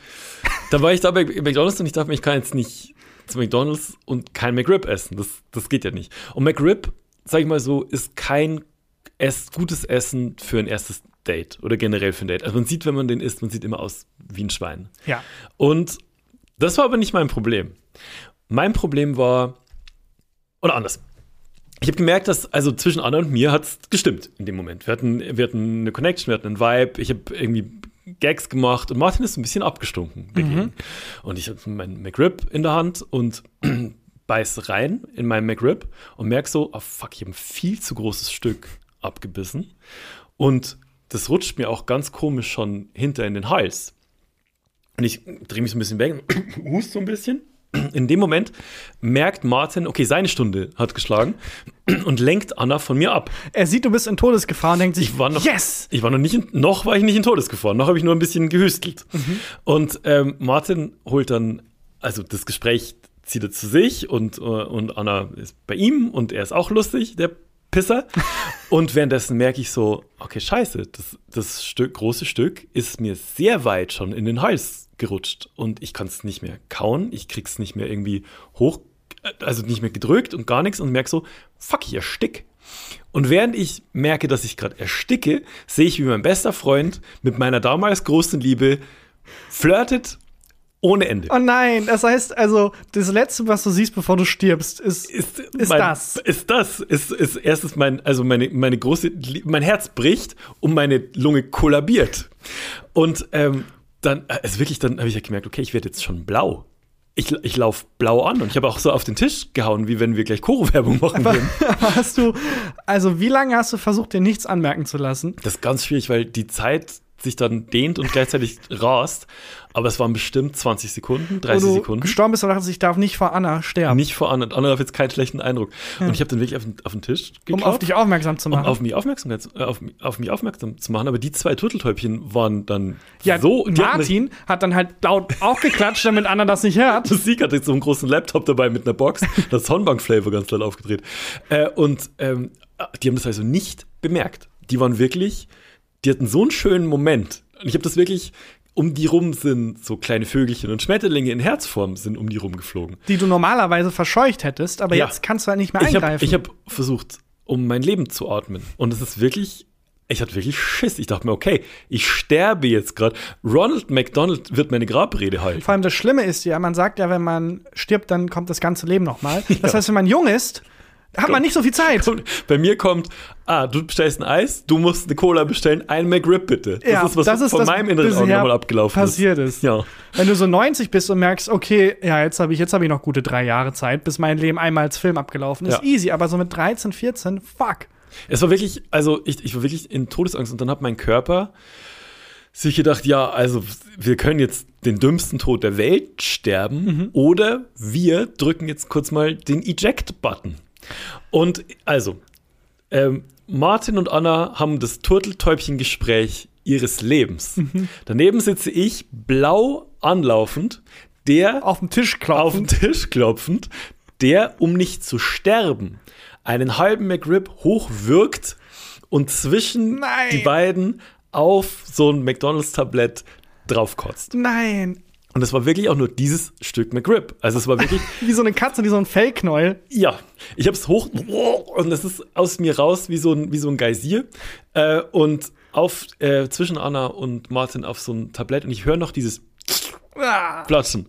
da war ich da bei McDonalds und ich dachte mir, ich kann jetzt nicht zu McDonalds und kein McRib essen. Das, das geht ja nicht. Und McRib, sag ich mal so, ist kein Ess, gutes Essen für ein erstes Date oder generell für ein Date. Also man sieht, wenn man den isst, man sieht immer aus wie ein Schwein. ja. Und das war aber nicht mein Problem. Mein Problem war, oder anders. Ich habe gemerkt, dass also zwischen Anna und mir hat es gestimmt in dem Moment. Wir hatten, wir hatten eine Connection, wir hatten einen Vibe. Ich habe irgendwie Gags gemacht und Martin ist ein bisschen abgestunken dagegen. Und ich habe meinen McRib in der Hand und beiß rein in meinen McRib und merke so, oh fuck, ich habe ein viel zu großes Stück abgebissen. Und das rutscht mir auch ganz komisch schon hinter in den Hals. Und ich drehe mich so ein bisschen weg, hust so ein bisschen. In dem Moment merkt Martin, okay, seine Stunde hat geschlagen und lenkt Anna von mir ab. Er sieht, du bist in Todesgefahr und denkt sich, Ich war noch, yes! ich war noch nicht, in, noch war ich nicht in Todesgefahr, noch habe ich nur ein bisschen gehüstelt. Und ähm, Martin holt dann, also das Gespräch zieht er zu sich und, äh, und Anna ist bei ihm und er ist auch lustig, der Pisser. und währenddessen merke ich so, okay, scheiße, das, das Stück, große Stück ist mir sehr weit schon in den Hals gerutscht und ich kann es nicht mehr kauen, ich krieg's nicht mehr irgendwie hoch, äh, also nicht mehr gedrückt und gar nichts und merke so, fuck, ich erstick. Und während ich merke, dass ich gerade ersticke, sehe ich, wie mein bester Freund mit meiner damals großen Liebe flirtet ohne Ende. Oh nein, das heißt also, das Letzte, was du siehst, bevor du stirbst, ist, ist, ist mein, das. Ist das. Ist, ist erstens mein, also meine, meine große, mein Herz bricht und meine Lunge kollabiert. Und ähm, dann, also wirklich, dann habe ich ja gemerkt, okay, ich werde jetzt schon blau. Ich, ich laufe blau an und ich habe auch so auf den Tisch gehauen, wie wenn wir gleich Choro-Werbung machen würden. hast du, also wie lange hast du versucht, dir nichts anmerken zu lassen? Das ist ganz schwierig, weil die Zeit sich dann dehnt und gleichzeitig rast. Aber es waren bestimmt 20 Sekunden, 30 Wo du Sekunden. gestorben bist und dachtest, ich darf nicht vor Anna sterben, Nicht vor Anna. Anna hat jetzt keinen schlechten Eindruck. Und ich habe dann wirklich auf den, auf den Tisch um geklopft. auf dich aufmerksam zu um machen. auf mich, aufmerksam, äh, auf, mich- auf mich aufmerksam zu machen. Aber die zwei Turteltäubchen waren dann ja, so. Martin hat dann halt laut auch geklatscht, damit Anna das nicht hört. Musik hatte jetzt so einen großen Laptop dabei mit einer Box, das Sonnenbank-Flavor ganz laut aufgedreht. Äh, und ähm, die haben das also nicht bemerkt. Die waren wirklich, die hatten so einen schönen Moment. Und ich habe das wirklich, um die rum sind so kleine Vögelchen und Schmetterlinge in Herzform sind um die rum geflogen. die du normalerweise verscheucht hättest, aber Ja. jetzt kannst du halt nicht mehr Ich habe eingreifen. ich hab versucht, um mein Leben zu atmen. Und es ist wirklich, ich hatte wirklich Schiss. Ich dachte mir, okay, ich sterbe jetzt gerade. Ronald McDonald wird meine Grabrede halten. Vor allem das Schlimme ist ja, man sagt ja, wenn man stirbt, dann kommt das ganze Leben nochmal. Das heißt, wenn man jung ist, hat man nicht so viel Zeit. Bei mir kommt, ah, du bestellst ein Eis, du musst eine Cola bestellen, ein McRib bitte. Das Ja, ist was das ist von meinem inneren Auge nochmal abgelaufen passiert ist. ist. Ja. Wenn du so 90 bist und merkst, okay, ja, jetzt habe ich, jetzt hab ich noch gute drei Jahre Zeit, bis mein Leben einmal als Film abgelaufen ist. Ja. Easy, aber so mit 13, 14, fuck. Es war wirklich, also ich, ich war wirklich in Todesangst und dann hat mein Körper sich gedacht, ja, also wir können jetzt den dümmsten Tod der Welt sterben Mhm. oder wir drücken jetzt kurz mal den Eject-Button. Und also, ähm, Martin und Anna haben das Turteltäubchen-Gespräch ihres Lebens. Mhm. Daneben sitze ich blau anlaufend, der Auf den Tisch auf den. Tisch klopfend, der, um nicht zu sterben, einen halben McRib hochwirkt und zwischen Nein. die beiden auf so ein McDonalds-Tablett draufkotzt. Nein. Und es war wirklich auch nur dieses Stück McRib. Also es war wirklich, Wie so eine Katze, die so ein Fellknäuel. ja, ich habe es hoch und es ist aus mir raus wie so ein, wie so ein Geysir. Äh, und auf, äh, zwischen Anna und Martin auf so ein Tablett und ich höre noch dieses Ah. Platschen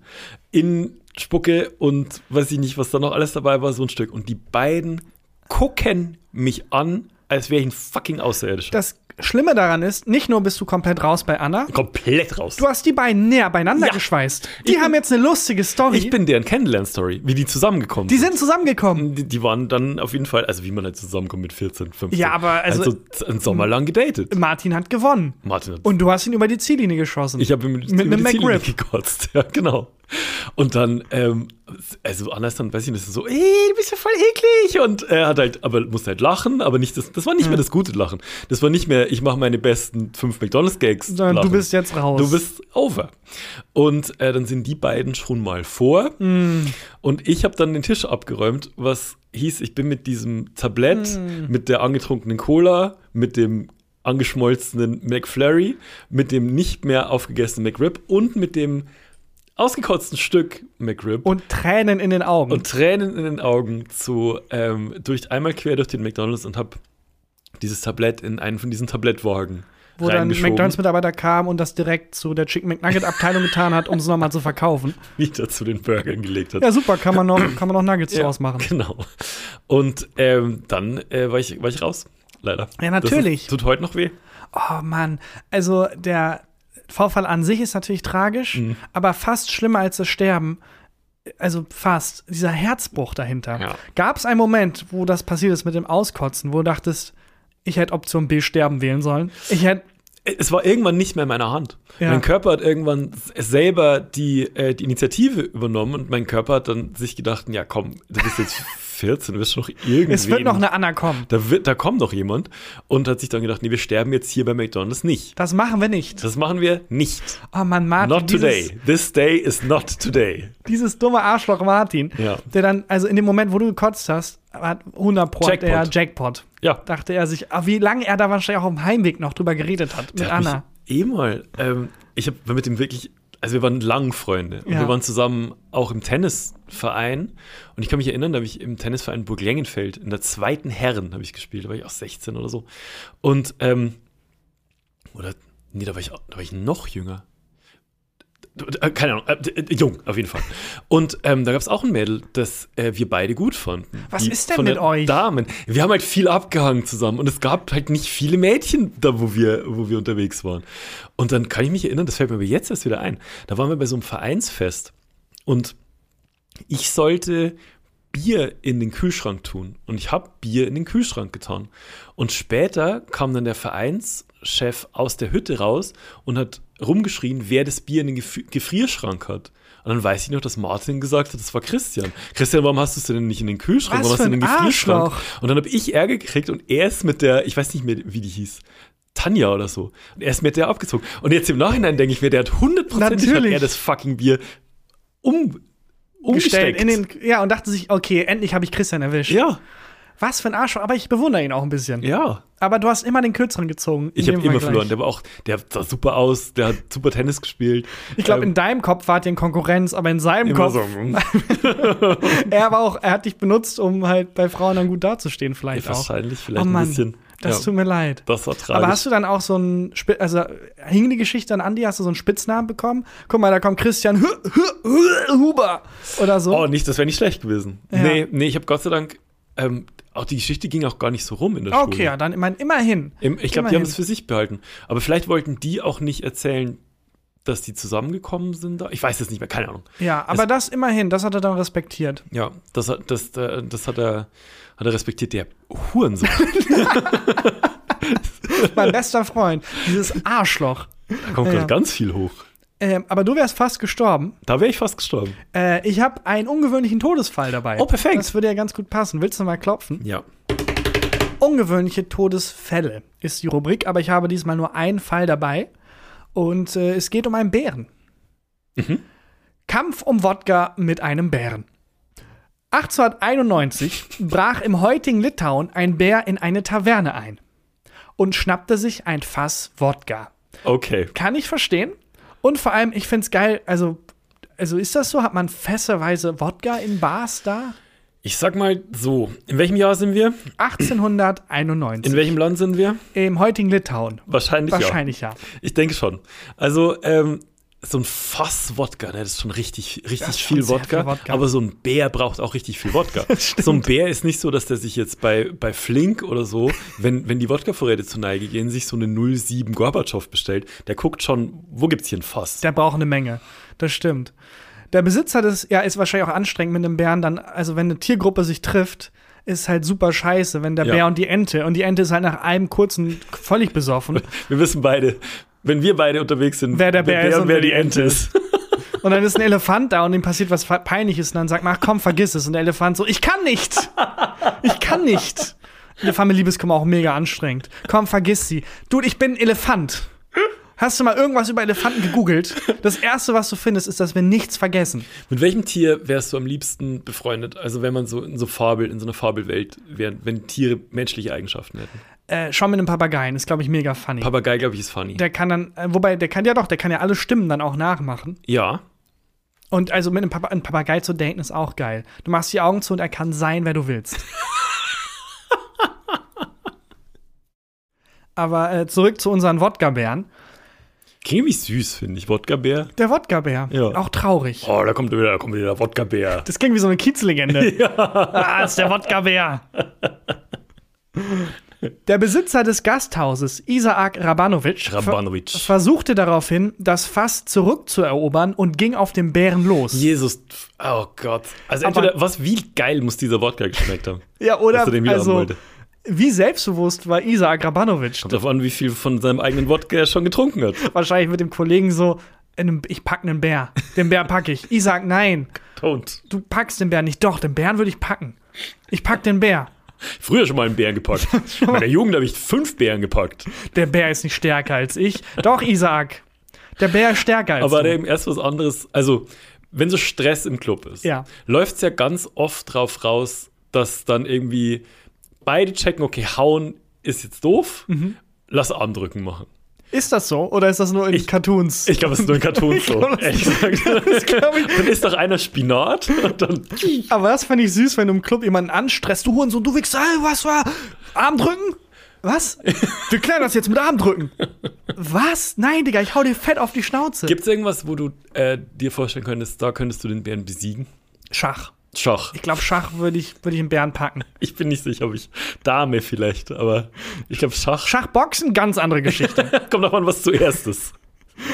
in Spucke und weiß ich nicht, was da noch alles dabei war, so ein Stück. Und die beiden gucken mich an, als wäre ich ein fucking Außerirdischer. Das Schlimme daran ist, nicht nur bist du komplett raus bei Anna, Komplett raus. du hast die beiden näher beieinander Ja. geschweißt. Die Ich bin- haben jetzt eine lustige Story. ich bin deren Kennenlern-Story, wie die zusammengekommen die sind zusammengekommen. Die, die waren dann auf jeden Fall, also wie man halt zusammenkommt mit 14, 15. Ja, aber also- also einen Sommer lang gedatet. Martin hat gewonnen. Martin hat Und du hast ihn über die Ziellinie geschossen. Ich habe mit, Mit einem McRib. gekotzt. Ja, genau. Und dann, ähm, also anders dann, weiß ich nicht, so, ey, du bist ja voll eklig. Und er hat halt, aber musste halt lachen, aber nicht das, das war nicht mehr das gute Lachen. Das war nicht mehr, ich mache meine besten fünf McDonalds-Gags. Sondern du bist jetzt raus. Du bist over. Und äh, dann sind die beiden schon mal vor. Mm. Und ich habe dann den Tisch abgeräumt, was hieß, ich bin mit diesem Tablett, Mm. mit der angetrunkenen Cola, mit dem angeschmolzenen McFlurry, mit dem nicht mehr aufgegessenen McRib und mit dem ausgekotzten Stück McRib Und Tränen in den Augen. und Tränen in den Augen zu ähm, durch einmal quer durch den McDonalds und habe dieses Tablett in einen von diesen Tablettwagen wo dann reingeschoben, McDonalds-Mitarbeiter kam und das direkt zu der Chicken McNugget-Abteilung getan hat, um es nochmal zu verkaufen. wieder zu den Burgern gelegt hat. Ja, super, kann man noch, kann man noch Nuggets draus machen. Genau. Und ähm, dann äh, war, ich, war ich raus, leider. Ja, natürlich. Das tut heute noch weh. Oh Mann, also der Vorfall an sich ist natürlich tragisch, Mhm. aber fast schlimmer als das Sterben. Also fast, dieser Herzbruch dahinter. Ja. Gab es einen Moment, wo das passiert ist mit dem Auskotzen, wo du dachtest, ich hätte Option B sterben wählen sollen? Ich hätte Es war irgendwann nicht mehr in meiner Hand. Ja. Mein Körper hat irgendwann selber die, äh, die Initiative übernommen und mein Körper hat dann sich gedacht, ja komm, du bist jetzt 14, du wirst schon noch irgendwie. Es wird noch eine Anna kommen. da, wird, da kommt noch jemand und hat sich dann gedacht, nee, wir sterben jetzt hier bei McDonalds nicht. Das machen wir nicht. Das machen wir nicht. Oh Mann, Martin, Not today. dieses, This day is not today. dieses dumme Arschloch Martin, Ja. der dann, also in dem Moment, wo du gekotzt hast, hat 100 Pro Jackpot. er Jackpot. Ja. Dachte er sich, ah, wie lange er da wahrscheinlich auch auf dem Heimweg noch drüber geredet hat mit Der Anna. eh mal, ähm, ich habe mit dem wirklich also wir waren lang Freunde. Und Ja. wir waren zusammen auch im Tennisverein. Und ich kann mich erinnern, da habe ich im Tennisverein Burg Lengenfeld in der zweiten Herren habe ich gespielt. Da war ich auch 16 oder so. Und, ähm, oder, nee, da war ich, da war ich noch jünger. Äh, Keine Ahnung, äh, äh, jung auf jeden Fall. Und ähm, da gab es auch ein Mädel, das äh, wir beide gut fanden. Was Die ist denn von mit euch? Damen. Wir haben halt viel abgehangen zusammen und es gab halt nicht viele Mädchen da, wo wir, wo wir unterwegs waren. Und dann kann ich mich erinnern, das fällt mir aber jetzt erst wieder ein. Da waren wir bei so einem Vereinsfest und ich sollte Bier in den Kühlschrank tun. Und ich habe Bier in den Kühlschrank getan. Und später kam dann der Vereinschef aus der Hütte raus und hat rumgeschrien, wer das Bier in den Gef Gefrierschrank hat. Und dann weiß ich noch, dass Martin gesagt hat, das war Christian. Christian, warum hast du es denn nicht in den Kühlschrank? Was warum hast du in den Gefrierschrank? Arschloch. Und dann habe ich Ärger gekriegt und er ist mit der, ich weiß nicht mehr, wie die hieß, Tanja oder so. Und er ist mit der abgezogen. Und jetzt im Nachhinein denke ich mir, der hat hundertprozentig hat er das fucking Bier um, gestellt umgesteckt. in den, ja, und dachte sich, okay, endlich habe ich Christian erwischt. ja, Was für ein Arschloch, aber ich bewundere ihn auch ein bisschen. ja. Aber du hast immer den kürzeren gezogen. Ich habe immer verloren. Der war auch, der sah super aus, der hat super Tennis gespielt. Ich glaube, Ähm, in deinem Kopf ihr in Konkurrenz, aber in seinem Kopf, so. er war auch, er hat dich benutzt, um halt bei Frauen dann gut dazustehen, vielleicht auch. Wahrscheinlich, vielleicht Oh Mann, ein bisschen. Das ja, tut mir leid. das war tragisch. Aber hast du dann auch so ein, also hing die Geschichte an Andi, hast du so einen Spitznamen bekommen? Guck mal, da kommt Christian Hu- Hu- Hu- Huber oder so. oh, nicht, das wäre nicht schlecht gewesen. Ja. Nee, nee, ich habe Gott sei Dank, ähm, auch die Geschichte ging auch gar nicht so rum in der okay, Schule. ja, dann ich mein, immerhin. Im, ich glaube, die haben es für sich behalten. Aber vielleicht wollten die auch nicht erzählen, dass die zusammengekommen sind. Da. Ich weiß es nicht mehr, keine Ahnung. Ja, aber das immerhin, das hat er dann respektiert. Ja, das, hat- das, äh, das hat, er, hat er respektiert, der Hurensohn. mein bester Freund, dieses Arschloch. Da kommt Ja. gerade ganz viel hoch. Ähm, aber du wärst fast gestorben. Da wäre ich fast gestorben. Äh, ich habe einen ungewöhnlichen Todesfall dabei. Oh, perfekt. Das würde ja ganz gut passen. Willst du mal klopfen? Ja. Ungewöhnliche Todesfälle ist die Rubrik, aber ich habe diesmal nur einen Fall dabei. Und äh, es geht um einen Bären. Mhm. Kampf um Wodka mit einem Bären. 1891 brach im heutigen Litauen ein Bär in eine Taverne ein und schnappte sich ein Fass Wodka. Okay. Kann ich verstehen. Und vor allem, ich finde es geil, also, also ist das so? Hat man fässerweise Wodka in Bars da? Ich sag mal so, in welchem Jahr sind wir? 1891. In welchem Land sind wir? Im heutigen Litauen. Wahrscheinlich, Wahrscheinlich ja. ja. Ich denke schon. Also, ähm, so ein Fass Wodka, ne, das ist schon richtig, richtig Das viel Wodka, Wodka. Aber so ein Bär braucht auch richtig viel Wodka. so ein Bär ist nicht so, dass der sich jetzt bei, bei Flink oder so, wenn, wenn die Wodka-Vorräte zur Neige gehen, sich so eine 07 Gorbatschow bestellt. Der guckt schon, wo gibt's hier ein Fass? Der braucht eine Menge. Das stimmt. Der Besitzer des, ja, ist wahrscheinlich auch anstrengend mit einem Bären dann, also wenn eine Tiergruppe sich trifft, ist halt super scheiße, wenn der Ja. Bär und die Ente und die Ente ist halt nach einem kurzen völlig besoffen Wir wissen beide, wenn wir beide unterwegs sind, Wer der Bär ist und wer die Ente ist. und dann ist ein Elefant da und ihm passiert was peinliches und dann sagt man, ach komm, vergiss es und der Elefant so, ich kann nicht. Ich kann nicht. Elefant Liebeskummer auch mega anstrengend. Komm, vergiss sie. Dude, ich bin ein Elefant. Hast du mal irgendwas über Elefanten gegoogelt? Das erste, was du findest, ist, dass wir nichts vergessen. Mit welchem Tier wärst du am liebsten befreundet? Also wenn man so in so Fabel, in so einer Fabelwelt wäre, wenn Tiere menschliche Eigenschaften hätten. Äh, schau mit einem Papageien, ist, glaube ich, mega funny. Papagei, glaube ich, ist funny. der kann dann, äh, wobei, der kann ja doch, der kann ja alle Stimmen dann auch nachmachen. ja. Und also mit einem, Papa einem Papagei zu daten ist auch geil. Du machst die Augen zu und er kann sein, wer du willst. Aber äh, zurück zu unseren Wodka-Bären. Klingt wie süß, finde ich. Wodka-Bär. Der Wodka-Bär, Ja. auch traurig. Oh, da kommt wieder, da kommt wieder der Wodka-Bär. Das klingt wie so eine Kiezlegende. ja. Ah, das ist der Wodka-Bär. Der Besitzer des Gasthauses, Isaak Rabanovic, ver Rabanovic. versuchte daraufhin, das Fass zurückzuerobern und ging auf den Bären los. Jesus, oh Gott. Also Aber- entweder, was, wie geil muss dieser Wodka geschmeckt haben? Ja, oder er also, wie selbstbewusst war Isaak Rabanovic? Kommt darauf an, wie viel von seinem eigenen Wodka er schon getrunken hat. Wahrscheinlich mit dem Kollegen so, ich pack einen Bär. Den Bär pack ich. Isaak, nein, Don't. du packst den Bär nicht. Doch, den Bären würde ich packen. Ich pack den Bär. Früher schon mal einen Bären gepackt. In meiner Jugend habe ich fünf Bären gepackt. Der Bär ist nicht stärker als ich. Doch, Isaak. Der Bär ist stärker als Aber du. eben erst was anderes. Also, wenn so Stress im Club ist, Ja. läuft es ja ganz oft drauf raus, dass dann irgendwie beide checken, okay, hauen ist jetzt doof, Mhm. lass andrücken machen. Ist das so oder ist das nur in Cartoons? Ich glaube, es ist nur in Cartoons so. glaub, das- Ehrlich gesagt. ich. Dann isst doch einer Spinat und dann. Aber das fand ich süß, wenn du im Club jemanden anstresst. Du Hurensohn, du Wichser, was war? Arm drücken? Was? Wir klären das jetzt mit Arm drücken. Was? Nein, Digga, ich hau dir fett auf die Schnauze. Gibt es irgendwas, wo du äh, dir vorstellen könntest, da könntest du den Bären besiegen? Schach. Schach. Ich glaube, Schach würde ich, würd ich einen Bären packen. Ich bin nicht sicher, ob ich Dame vielleicht, aber ich glaube Schach. Schachboxen, ganz andere Geschichte. Kommt noch an, was zuerst ist.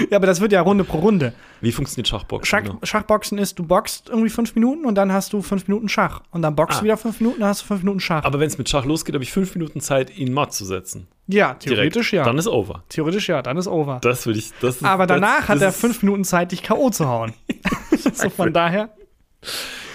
ja, aber das wird ja Runde pro Runde. Wie funktioniert Schachboxen? Schach, genau? Schachboxen ist, du boxst irgendwie fünf Minuten und dann hast du fünf Minuten Schach. Und dann boxst Ah. du wieder fünf Minuten, dann hast du fünf Minuten Schach. Aber wenn es mit Schach losgeht, habe ich fünf Minuten Zeit, ihn matt zu setzen. ja, Direkt. theoretisch ja. Dann ist over. theoretisch ja, dann ist over. Das würde ich. Das ist, aber danach das, hat das er ist- fünf Minuten Zeit, dich K.O. zu hauen. so von daher.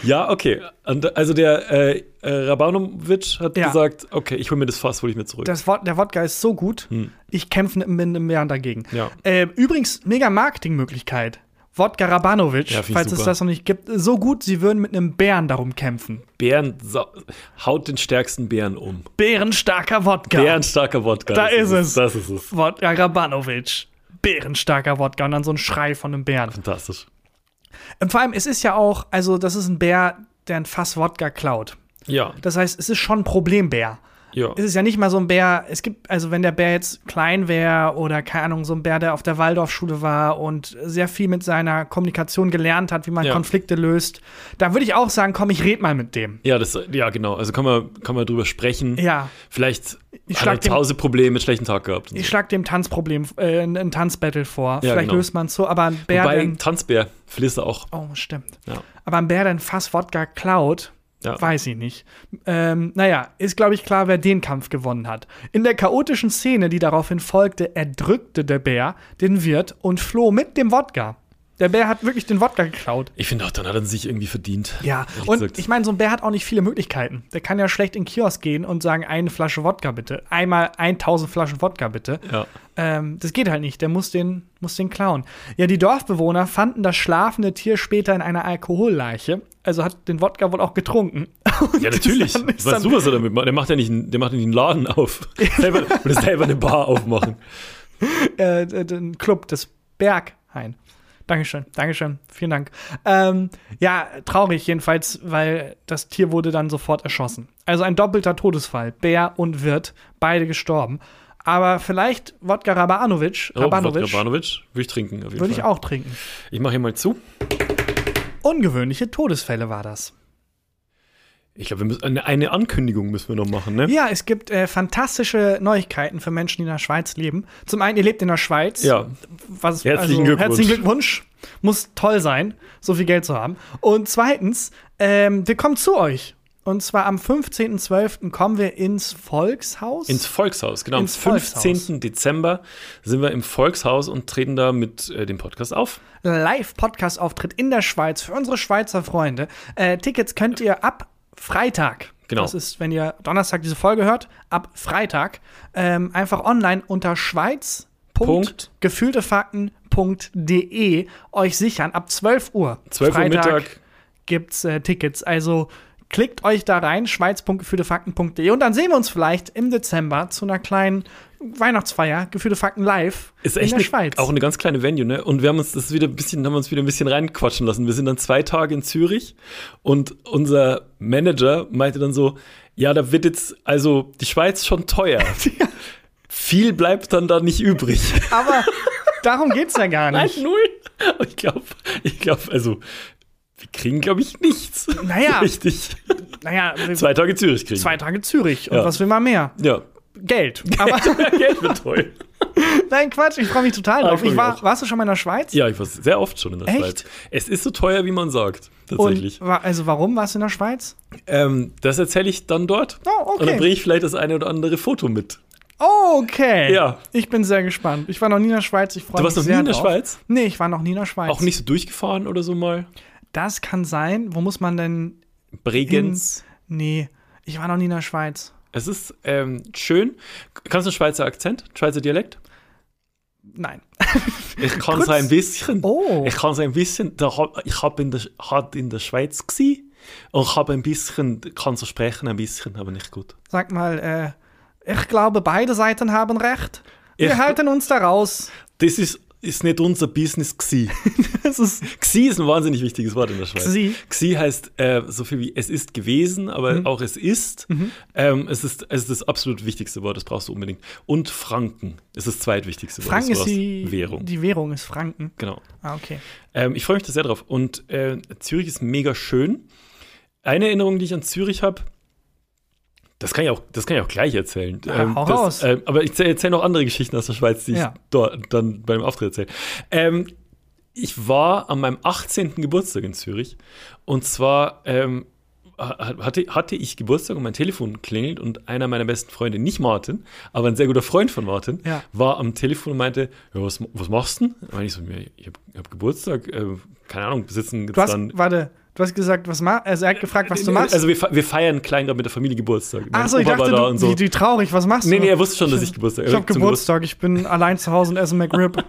Ja, okay. Und, also der äh, äh, Rabanovic hat Ja. gesagt, okay, ich hole mir das Fass, hole ich mir zurück. Das, der Wodka ist so gut, ich kämpfe mit einem Bären dagegen. Hm. Ja. Äh, übrigens, mega Marketingmöglichkeit. Wodka Rabanovic, Ja, falls es super. das noch nicht gibt, so gut, sie würden mit einem Bären darum kämpfen. Bären haut den stärksten Bären um. Bärenstarker Wodka. Bärenstarker Wodka. Da ist es. Das ist es. Wodka Rabanovic. Bärenstarker Wodka und dann so ein Schrei von einem Bären. Fantastisch. Und vor allem, es ist ja auch, also das ist ein Bär, der ein Fass Wodka klaut. Ja, Das heißt, es ist schon ein Problembär. Ja. Es ist ja nicht mal so ein Bär, es gibt, also wenn der Bär jetzt klein wäre oder keine Ahnung, so ein Bär, der auf der Waldorfschule war und sehr viel mit seiner Kommunikation gelernt hat, wie man Ja. Konflikte löst, da würde ich auch sagen, komm, ich red mal mit dem. Ja, das, ja, genau. Also kann man, kann man drüber sprechen. Ja, Vielleicht Ich hat schlag er dem- zu Hause Probleme, mit schlechten Tag gehabt. ich so. schlag dem Tanzproblem, äh, ein ein Tanzbattle vor. Ja, Vielleicht genau. löst man es so, aber ein Bär, Wobei, der, Tanzbär, verlierst du auch. oh, stimmt. Ja. Aber ein Bär, der ein Fass Wodka klaut, Ja. Weiß ich nicht. Ähm, naja, ist, glaube ich, klar, wer den Kampf gewonnen hat. In der chaotischen Szene, die daraufhin folgte, erdrückte der Bär den Wirt und floh mit dem Wodka. Der Bär hat wirklich den Wodka geklaut. Ich finde auch, dann hat er sich irgendwie verdient. Ja, und gesagt. ich meine, so ein Bär hat auch nicht viele Möglichkeiten. Der kann ja schlecht in den Kiosk gehen und sagen, eine Flasche Wodka bitte. Einmal 1000 Flaschen Wodka bitte. Ja. Ähm, das geht halt nicht. Der muss den, muss den klauen. Ja, die Dorfbewohner fanden das schlafende Tier später in einer Alkoholleiche. Also hat den Wodka wohl auch getrunken. Und Ja, natürlich. dann ist Weißt du, was er damit macht? Der macht ja nicht, einen- der macht ja nicht einen Laden auf. selber, oder selber eine Bar aufmachen. äh, den Club des Berghain. Dankeschön, Dankeschön, vielen Dank. Ähm, ja, traurig jedenfalls, weil das Tier wurde dann sofort erschossen. Also ein doppelter Todesfall. Bär und Wirt, beide gestorben. Aber vielleicht Wodka Rabanovic, Oh, Rabanovic Wodka Rabanovic würde ich trinken. Würde ich auch trinken. Ich mache hier mal zu. Ungewöhnliche Todesfälle war das. Ich glaube, wir müssen eine, eine Ankündigung müssen wir noch machen, ne? Ja, es gibt äh, fantastische Neuigkeiten für Menschen, die in der Schweiz leben. Zum einen, ihr lebt in der Schweiz. Ja. Was, Herzlichen Glückwunsch. Herzlichen Glückwunsch. Muss toll sein, so viel Geld zu haben. Und zweitens, ähm, wir kommen zu euch. Und zwar am 15.12. kommen wir ins Volkshaus. Ins Volkshaus, genau. Ins am Volkshaus. 15. Dezember sind wir im Volkshaus und treten da mit äh, dem Podcast auf. Live-Podcast-Auftritt in der Schweiz für unsere Schweizer Freunde. Äh, Tickets könnt ihr ab Freitag. Genau. Das ist, wenn ihr Donnerstag diese Folge hört, ab Freitag ähm, einfach online unter Punkt. schweiz.gefühltefakten.de euch sichern. Ab 12 Uhr. 12 Uhr Mittag. gibt's äh, Tickets. Also klickt euch da rein, schweiz.gefühltefakten.de und dann sehen wir uns vielleicht im Dezember zu einer kleinen Weihnachtsfeier, Gefühlte Fakten live Ist in echt der eine, Schweiz. auch eine ganz kleine Venue, ne? Und wir haben uns das wieder ein bisschen, haben uns wieder ein bisschen reinquatschen lassen. Wir sind dann zwei Tage in Zürich und unser Manager meinte dann so, ja, da wird jetzt, also die Schweiz schon teuer. Viel bleibt dann da nicht übrig. Aber darum geht's ja gar nicht. null. Aber ich glaube, ich glaube, also wir kriegen, glaube ich, nichts. Naja. Richtig. Naja, Zwei Tage Zürich kriegen. zwei Tage Zürich. Und Ja. was will man mehr? Ja. Geld. Aber Geld wird toll. nein, Quatsch, ich freue mich total Ah, drauf. ich war, warst du schon mal in der Schweiz? Ja, ich war sehr oft schon in der Echt? Schweiz. Es ist so teuer, wie man sagt. Tatsächlich. Und also warum warst du in der Schweiz? Ähm, das erzähle ich dann dort. Oh, Und dann okay. bringe ich vielleicht das eine oder andere Foto mit. Okay. Ja. Ich bin sehr gespannt. Ich war noch nie in der Schweiz. Ich freue Du mich warst noch sehr nie in der drauf. Schweiz? Nee, ich war noch nie in der Schweiz. Auch nicht so durchgefahren oder so mal? Das kann sein. Wo muss man denn Bregenz. Nee, ich war noch nie in der Schweiz. Es ist ähm, schön. Kannst du einen Schweizer Akzent? Schweizer Dialekt? Nein. Ich kann es ein bisschen. Oh. Ich kann es ein bisschen. Da ich habe in, der- hat in der Schweiz gsi und ich habe ein bisschen, kann so sprechen ein bisschen, aber nicht gut. Sag mal, äh, ich glaube, beide Seiten haben recht. Wir Ja. halten uns da raus. Das ist, ist nicht unser Business gsi. Das ist Gsi ist ein wahnsinnig wichtiges Wort in der Schweiz. Gsi. Gsi heißt äh, so viel wie es ist gewesen, aber Mhm. auch es ist. Ähm, es ist. Es ist das absolut wichtigste Wort, das brauchst du unbedingt. Und Franken ist das zweitwichtigste Wort. Franken ist die Währung. Die Währung ist Franken. Genau. Ah, okay. Ähm, ich freue mich da sehr drauf. Und äh, Zürich ist mega schön. Eine Erinnerung, die ich an Zürich habe, das kann ich auch, das kann ich auch gleich erzählen. Ja, hau das, raus. ähm, aber ich erzähle erzähl noch andere Geschichten aus der Schweiz, die Ja. ich dort dann beim Auftritt erzähle. Ähm, ich war an meinem 18. Geburtstag in Zürich. Und zwar ähm, ha- hatte, hatte ich Geburtstag und mein Telefon klingelt und einer meiner besten Freunde, nicht Martin, aber ein sehr guter Freund von Martin, Ja. war am Telefon und meinte, ja, was, was machst du denn? Meinte ich so, ich habe hab Geburtstag, äh, keine Ahnung, sitzen jetzt Du hast, dann. warte, du hast gesagt, was machst Also er hat gefragt, was du machst. Also wir, fe- wir feiern klein gerade mit der Familie Geburtstag. Mein Ach so, ich dachte, da du, so. wie, wie traurig, was machst Nee, du? nee, er wusste schon, dass ich Geburtstag Ich habe äh, Geburtstag, ich bin allein zu Hause und esse McRib.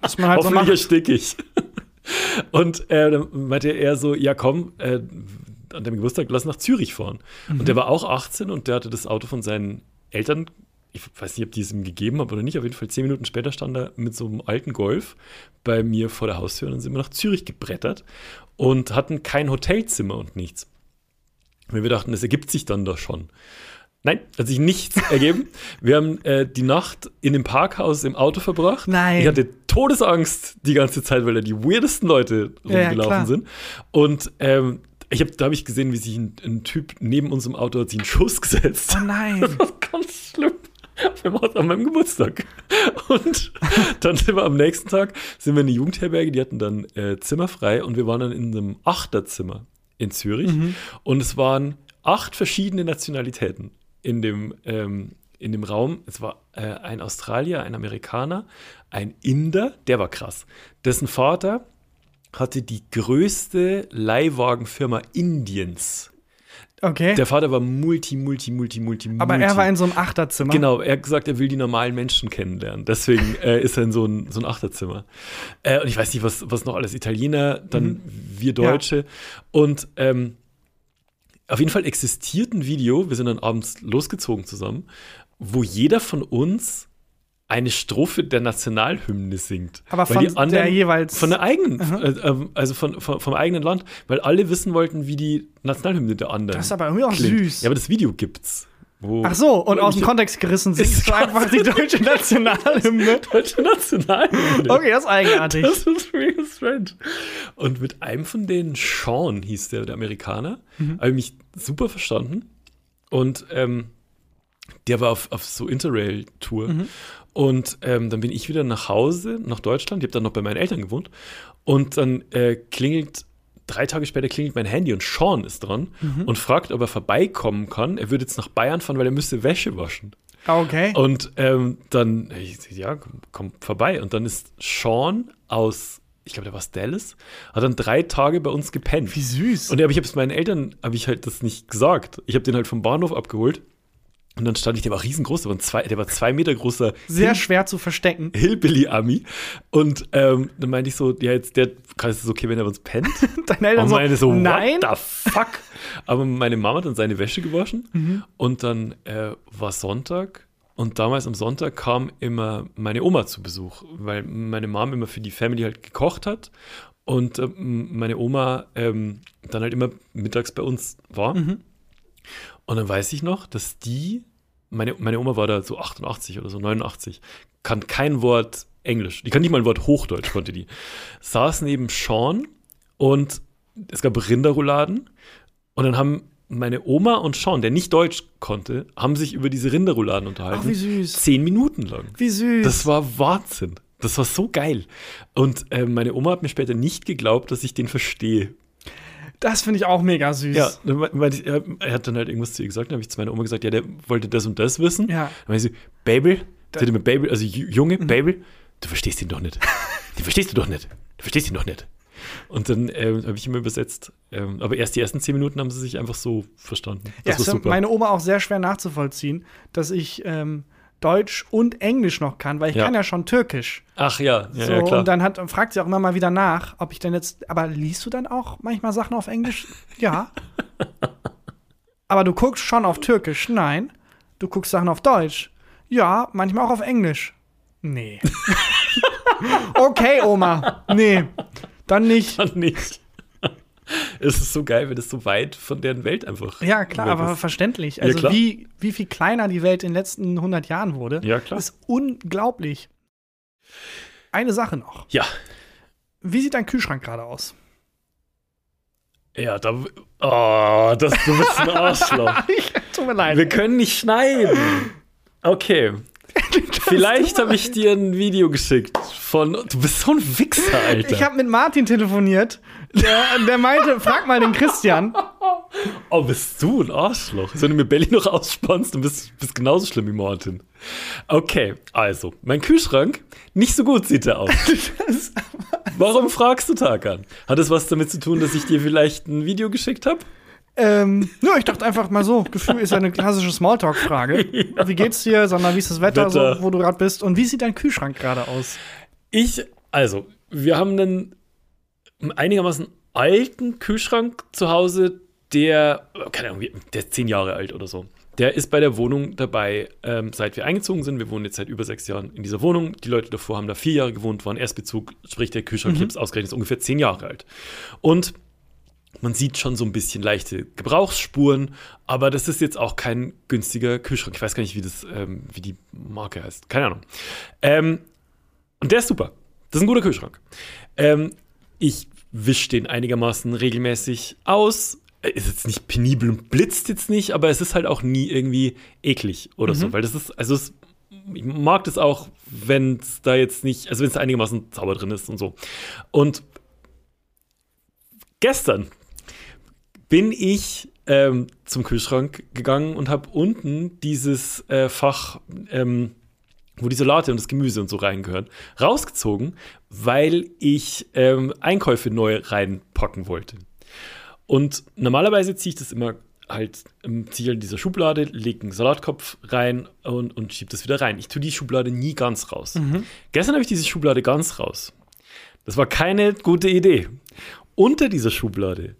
Was man halt so Hoffentlich macht. erstick ich. Und äh, dann meinte er so, ja komm, äh, an deinem Geburtstag lass nach Zürich fahren. Mhm. Und der war auch 18 und der hatte das Auto von seinen Eltern, ich weiß nicht, ob die es ihm gegeben haben oder nicht, auf jeden Fall zehn Minuten später stand er mit so einem alten Golf bei mir vor der Haustür und dann sind wir nach Zürich gebrettert und hatten kein Hotelzimmer und nichts. Weil wir dachten, das ergibt sich dann da schon. Nein, hat sich nichts ergeben. Wir haben äh, die Nacht in dem Parkhaus im Auto verbracht. Nein. Ich hatte Todesangst die ganze Zeit, weil da die weirdesten Leute Ja, ja, rumgelaufen klar. sind. Und ähm, ich hab, da habe ich gesehen, wie sich ein, ein Typ neben uns im Auto hat sich einen Schuss gesetzt. Oh nein. Das war ganz schlimm. Wir machen an meinem Geburtstag. Und dann sind wir am nächsten Tag sind wir in eine Jugendherberge, die hatten dann äh, Zimmer frei und wir waren dann in einem Achterzimmer in Zürich. Und es waren acht verschiedene Nationalitäten in dem, ähm, in dem Raum. Es war äh, ein Australier, ein Amerikaner, ein Inder, der war krass. Dessen Vater hatte die größte Leihwagenfirma Indiens. Okay. Der Vater war multi, multi, multi, multi, Aber multi. er war in so einem Achterzimmer. Genau, er hat gesagt, er will die normalen Menschen kennenlernen. Deswegen äh, ist er in so ein, so ein Achterzimmer. Äh, und ich weiß nicht, was, was noch alles. Italiener, dann Mhm. wir Deutsche. Und ähm, auf jeden Fall existiert ein Video, wir sind dann abends losgezogen zusammen, wo jeder von uns eine Strophe der Nationalhymne singt. Aber von der jeweils- Von der eigenen, äh, ähm, also von, von, vom eigenen Land, weil alle wissen wollten, wie die Nationalhymne der anderen Das ist aber irgendwie auch klingt. süß. Ja, aber das Video gibt's. Ach so, und aus dem Kontext gerissen singst Ist du einfach die deutsche Nationalhymne. deutsche Nationalhymne. Okay, das ist eigenartig. Das ist mega strange. Und mit einem von denen, Sean hieß der, der Amerikaner, Mhm. habe ich mich super verstanden. Und ähm, der war auf, auf so Interrail-Tour. Mhm. Und ähm, dann bin ich wieder nach Hause, nach Deutschland. Ich habe dann noch bei meinen Eltern gewohnt. Und dann äh, klingelt, drei Tage später klingelt mein Handy und Sean ist dran Mhm. und fragt, ob er vorbeikommen kann. Er würde jetzt nach Bayern fahren, weil er müsste Wäsche waschen. Okay. Und ähm, dann, ich, ja, komm, komm vorbei. Und dann ist Sean aus, ich glaube, der war aus Dallas, hat dann drei Tage bei uns gepennt. Wie süß. Und aber ich habe es meinen Eltern, habe ich halt das nicht gesagt. Ich habe den halt vom Bahnhof abgeholt. Und dann stand ich, der war riesengroß, der war, zwei, der war zwei Meter großer Sehr Hill- schwer zu verstecken. Hillbilly-Ami. Und ähm, dann meinte ich so, ja, jetzt der, ist es okay, wenn er uns pennt? Deine Eltern Und meine so, nein. what the fuck? Aber meine Mama hat dann seine Wäsche gewaschen Mhm. und dann äh, war Sonntag und damals am Sonntag kam immer meine Oma zu Besuch, weil meine Mom immer für die Family halt gekocht hat und ähm, meine Oma ähm, dann halt immer mittags bei uns war. Mhm. Und dann weiß ich noch, dass die, meine, meine Oma war da so 88 oder so, 89, kann kein Wort Englisch, die kann nicht mal ein Wort Hochdeutsch, konnte die. Saß neben Sean und es gab Rinderrouladen und dann haben meine Oma und Sean, der nicht Deutsch konnte, haben sich über diese Rinderrouladen unterhalten. Ach, wie süß. Zehn Minuten lang. Wie süß. Das war Wahnsinn. Das war so geil. Und äh, meine Oma hat mir später nicht geglaubt, dass ich den verstehe. Das finde ich auch mega süß. Ja, dann me- meinte ich, er, er hat dann halt irgendwas zu ihr gesagt, dann habe ich zu meiner Oma gesagt, ja, der wollte das und das wissen. Ja. Dann meinte sie, Babel, hat mir Babel, also Ju- Junge, Babel, du verstehst ihn doch nicht. Den verstehst du doch nicht. Du verstehst ihn doch nicht. Und dann ähm, habe ich immer übersetzt. Ähm, aber erst die ersten zehn Minuten haben sie sich einfach so verstanden. Ja, Das es war ist super. meine Oma auch sehr schwer nachzuvollziehen, dass ich ähm, Deutsch und Englisch noch kann, weil ich Ja. kann ja schon Türkisch. Ach ja, ja, so, ja klar. und dann hat, fragt sie auch immer mal wieder nach, ob ich denn jetzt. Aber liest du dann auch manchmal Sachen auf Englisch? Ja. aber du guckst schon auf Türkisch? Nein. Du guckst Sachen auf Deutsch? Ja, manchmal auch auf Englisch. Nee. okay, Oma. Nee. Dann nicht. Dann nicht. Es ist so geil, wenn es so weit von deren Welt einfach. Ja, klar, aber ist. verständlich. Ja, Also, klar. wie, wie viel kleiner die Welt in den letzten 100 Jahren wurde, Ja, klar. ist unglaublich. Eine Sache noch. Ja. Wie sieht dein Kühlschrank gerade aus? Ja, da. Oh, das, du bist ein Arschloch. Tut mir leid. Wir können nicht schneiden. Okay. Vielleicht habe ich dir ein Video geschickt von. Du bist so ein Wichser, Alter. Ich habe mit Martin telefoniert. Der, der meinte, frag mal den Christian. oh, bist du ein Arschloch? Wenn du mir Belly noch ausspannst, dann bist du genauso schlimm wie Martin. Okay, also, mein Kühlschrank, nicht so gut sieht er aus. Warum fragst du Tarkan? Hat es was damit zu tun, dass ich dir vielleicht ein Video geschickt habe? Ähm, ja, ich dachte einfach mal so, Gefühl ist ja eine klassische Smalltalk-Frage. Wie geht's dir, sondern wie ist das Wetter, Wetter. So, wo du gerade bist? Und wie sieht dein Kühlschrank gerade aus? Ich, also, wir haben einen einigermaßen alten Kühlschrank zu Hause, der, keine Ahnung, der ist zehn Jahre alt oder so. Der ist bei der Wohnung dabei, ähm, seit wir eingezogen sind. Wir wohnen jetzt seit über sechs Jahren in dieser Wohnung. Die Leute davor haben da vier Jahre gewohnt, waren Erstbezug, sprich der Kühlschrank mhm. ausgerechnet ist ungefähr zehn Jahre alt. Und man sieht schon so ein bisschen leichte Gebrauchsspuren, aber das ist jetzt auch kein günstiger Kühlschrank. Ich weiß gar nicht, wie, das, ähm, wie die Marke heißt. Keine Ahnung. Ähm, und der ist super. Das ist ein guter Kühlschrank. Ähm, ich wische den einigermaßen regelmäßig aus. Äh, Ist jetzt nicht penibel und blitzt jetzt nicht, aber es ist halt auch nie irgendwie eklig oder so, weil das ist, also es, ich mag das auch, wenn es da jetzt nicht, also wenn es da einigermaßen sauber drin ist und so. Und gestern bin ich ähm, zum Kühlschrank gegangen und habe unten dieses äh, Fach, ähm, wo die Salate und das Gemüse und so reingehören, rausgezogen, weil ich ähm, Einkäufe neu reinpacken wollte. Und normalerweise ziehe ich das immer halt, halt in dieser Schublade, lege einen Salatkopf rein und, und schiebe das wieder rein. Ich tue die Schublade nie ganz raus. Gestern habe ich diese Schublade ganz raus. Das war keine gute Idee. Unter dieser Schublade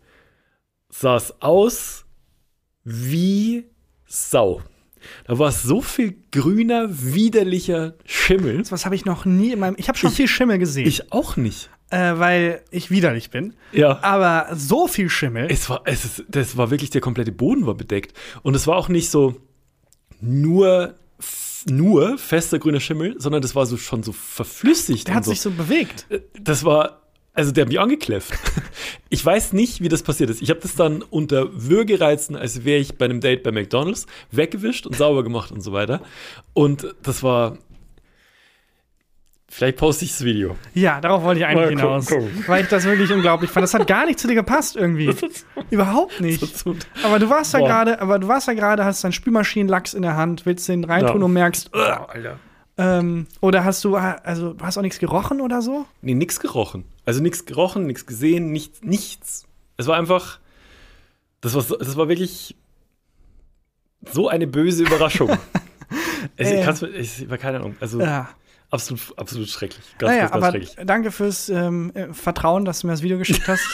sah es aus wie Sau. Da war so viel grüner, widerlicher Schimmel. Was habe ich noch nie in meinem. Ich habe schon viel Schimmel gesehen, Ich auch nicht. äh, weil ich widerlich bin. Ja. Aber so viel Schimmel. Es war, es ist, das war wirklich, der komplette Boden war bedeckt. Und es war auch nicht so nur, nur fester grüner Schimmel, sondern das war so schon so verflüssigt. der hat so. sich so bewegt. das war, also der hat mich angekläfft. Ich weiß nicht, wie das passiert ist. Ich habe das dann unter Würgereizen, als wäre ich bei einem Date bei McDonalds, weggewischt und sauber gemacht und so weiter. Und das war. Vielleicht poste ich das Video. Ja, darauf wollte ich eigentlich Mal hinaus. gucken. Weil ich das wirklich unglaublich fand. Das hat gar nicht zu dir gepasst irgendwie. Überhaupt nicht. Aber du warst ja gerade, aber du warst ja gerade, hast deinen Spülmaschinenlachs in der Hand, willst den reintun Ja. und merkst, Oh, Alter. ähm, oder hast du, also hast auch nichts gerochen oder so? Nee, nichts gerochen. Also nichts gerochen, nichts gesehen, nichts, nichts. Es war einfach. Das war, so, das war wirklich so eine böse Überraschung. es, Äh. ich kann's, mir- ich, war keine Ahnung. Also Ja. absolut, absolut schrecklich. Ganz, Naja, ganz, ganz aber schrecklich. danke fürs ähm, äh, Vertrauen, dass du mir das Video geschickt hast.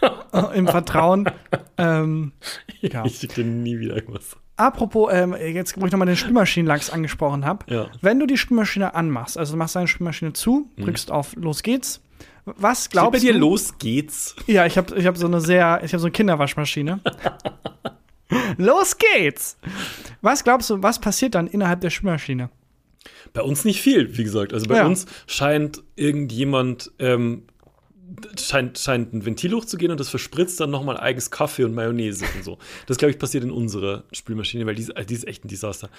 Im Vertrauen. Ähm, ja. Ich kriege nie wieder irgendwas. Apropos, ähm, jetzt, wo ich nochmal den Spülmaschinenlachs angesprochen habe. Ja. Wenn du die Spülmaschine anmachst, also du machst deine Spülmaschine zu, drückst auf Los geht's. Was glaubst Mhm. bei dir du? los geht's. Ja, ich habe ich hab so eine sehr, ich habe so eine Kinderwaschmaschine. Los geht's! Was glaubst du, was passiert dann innerhalb der Spülmaschine? Bei uns nicht viel, wie gesagt. Also bei Ja. uns scheint irgendjemand ähm, scheint, scheint ein Ventil hochzugehen und das verspritzt dann nochmal eigenes Kaffee und Mayonnaise und so. Das, glaube ich, passiert in unserer Spülmaschine, weil die, ist- also die ist echt ein Desaster.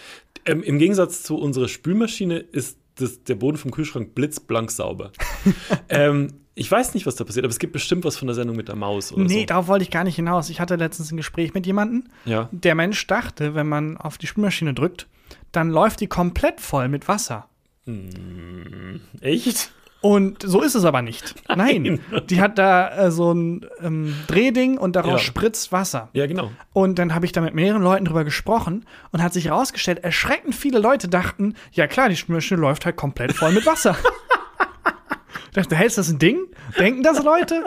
Ähm, Im Gegensatz zu unserer Spülmaschine ist das, der Boden vom Kühlschrank blitzblank sauber. ähm, ich weiß nicht, was da passiert, aber es gibt bestimmt was von der Sendung mit der Maus oder Nee, so. darauf wollte ich gar nicht hinaus. Ich hatte letztens ein Gespräch mit jemandem. Ja. Der Mensch dachte, wenn man auf die Spülmaschine drückt, dann läuft die komplett voll mit Wasser. Echt? Und so ist es aber nicht. Nein, die hat da äh, so ein ähm, Drehding und daraus Ja. spritzt Wasser. Ja, genau. Und dann habe ich da mit mehreren Leuten drüber gesprochen und hat sich herausgestellt, erschreckend viele Leute dachten, ja klar, die Spülmaschine läuft halt komplett voll mit Wasser. ich dachte, hey, ist das ein Ding? Denken das Leute?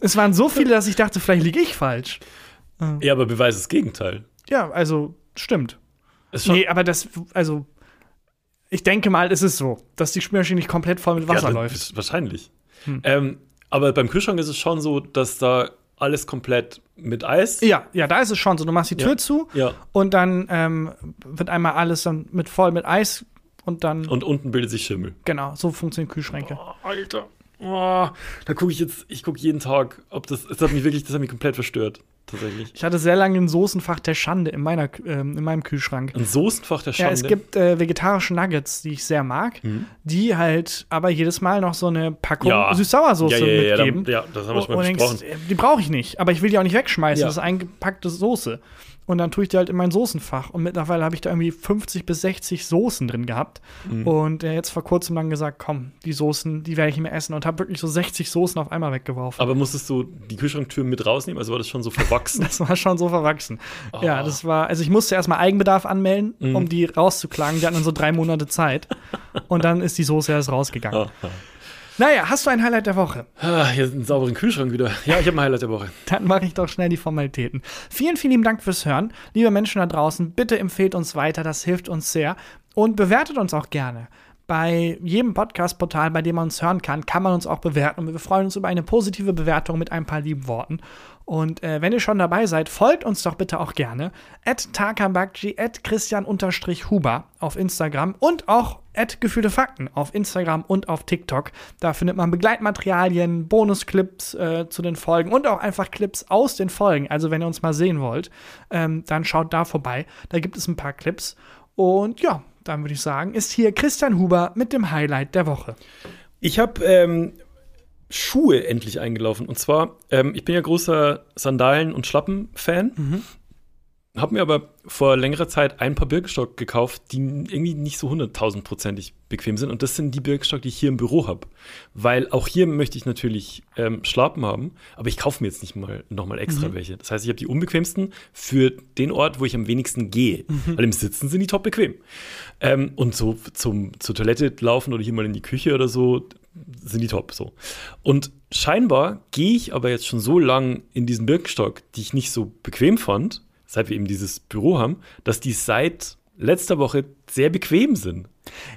Es waren so viele, dass ich dachte, vielleicht liege ich falsch. Ja, aber beweis das Gegenteil. Ja, also stimmt. Nee, aber das, also, Ich denke mal, es ist so, dass die Spülmaschine nicht komplett voll mit Wasser ja, läuft. Wahrscheinlich. Hm. Ähm, aber beim Kühlschrank ist es schon so, dass da alles komplett mit Eis. Ja, ja, da ist es schon so. Du machst die Tür Ja. zu Ja. und dann ähm, wird einmal alles dann mit voll mit Eis und dann Und unten bildet sich Schimmel. genau, so funktionieren Kühlschränke. Oh, Alter. Oh, da gucke ich jetzt, ich gucke jeden Tag, ob das, das hat mich wirklich, das hat mich komplett verstört, tatsächlich. Ich hatte sehr lange ein Soßenfach der Schande in, meiner, ähm, in meinem Kühlschrank. Ein Soßenfach der Ja, Schande. es gibt äh, vegetarische Nuggets, die ich sehr mag, Mhm. die halt aber jedes Mal noch so eine Packung Ja. Süß-Sauersoße ja, ja, ja, ja, mitgeben. ja, das haben wir schon Und mal denkst, besprochen. äh, die brauche ich nicht, aber ich will die auch nicht wegschmeißen. Ja. Das ist eingepackte Soße. Und dann tue ich die halt in mein Soßenfach. Und mittlerweile habe ich da irgendwie 50 bis 60 Soßen drin gehabt. Mhm. Und äh, jetzt vor kurzem dann gesagt, komm, die Soßen, die werde ich nicht mehr essen. Und habe wirklich so 60 Soßen auf einmal weggeworfen. Aber musstest du die Kühlschranktür mit rausnehmen? Also war das schon so verwachsen? Das war schon so verwachsen. Ja, Oh. das war, also ich musste erstmal Eigenbedarf anmelden, Mhm. um die rauszuklagen. Die hatten dann so drei Monate Zeit. Und dann ist die Soße erst rausgegangen. Aha. Naja, hast du ein Highlight der Woche? Ah, hier ist ein sauberen Kühlschrank wieder. Ja, ich habe ein Highlight der Woche. Dann mache ich doch schnell die Formalitäten. Vielen, vielen lieben Dank fürs Hören. Liebe Menschen da draußen, bitte empfehlt uns weiter, das hilft uns sehr. Und bewertet uns auch gerne. Bei jedem Podcast-Portal, bei dem man uns hören kann, kann man uns auch bewerten. Und wir freuen uns über eine positive Bewertung mit ein paar lieben Worten. Und äh, wenn ihr schon dabei seid, folgt uns doch bitte auch gerne. At Takambakji, at Christian-Huber auf Instagram und auch at Gefühlte Fakten auf Instagram und auf TikTok. Da findet man Begleitmaterialien, Bonusclips äh, zu den Folgen und auch einfach Clips aus den Folgen. Also wenn ihr uns mal sehen wollt, ähm, dann schaut da vorbei. Da gibt es ein paar Clips. Und ja, dann würde ich sagen, ist hier Christian Huber mit dem Highlight der Woche. Ich habe ähm, Schuhe endlich eingelaufen. Und zwar, ähm, ich bin ja großer Sandalen- und Schlappen-Fan. Habe mir aber vor längerer Zeit ein paar Birkenstock gekauft, die irgendwie nicht so hunderttausendprozentig bequem sind. Und das sind die Birkenstock, die ich hier im Büro habe. Weil auch hier möchte ich natürlich ähm, Schlappen haben, aber ich kaufe mir jetzt nicht mal nochmal extra welche. Das heißt, ich habe die unbequemsten für den Ort, wo ich am wenigsten gehe. Weil im Sitzen sind die top bequem. Ähm, und so zum, zur Toilette laufen oder hier mal in die Küche oder so, sind die top so. Und scheinbar gehe ich aber jetzt schon so lang in diesen Birkenstock, die ich nicht so bequem fand, seit wir eben dieses Büro haben, dass die seit letzter Woche sehr bequem sind.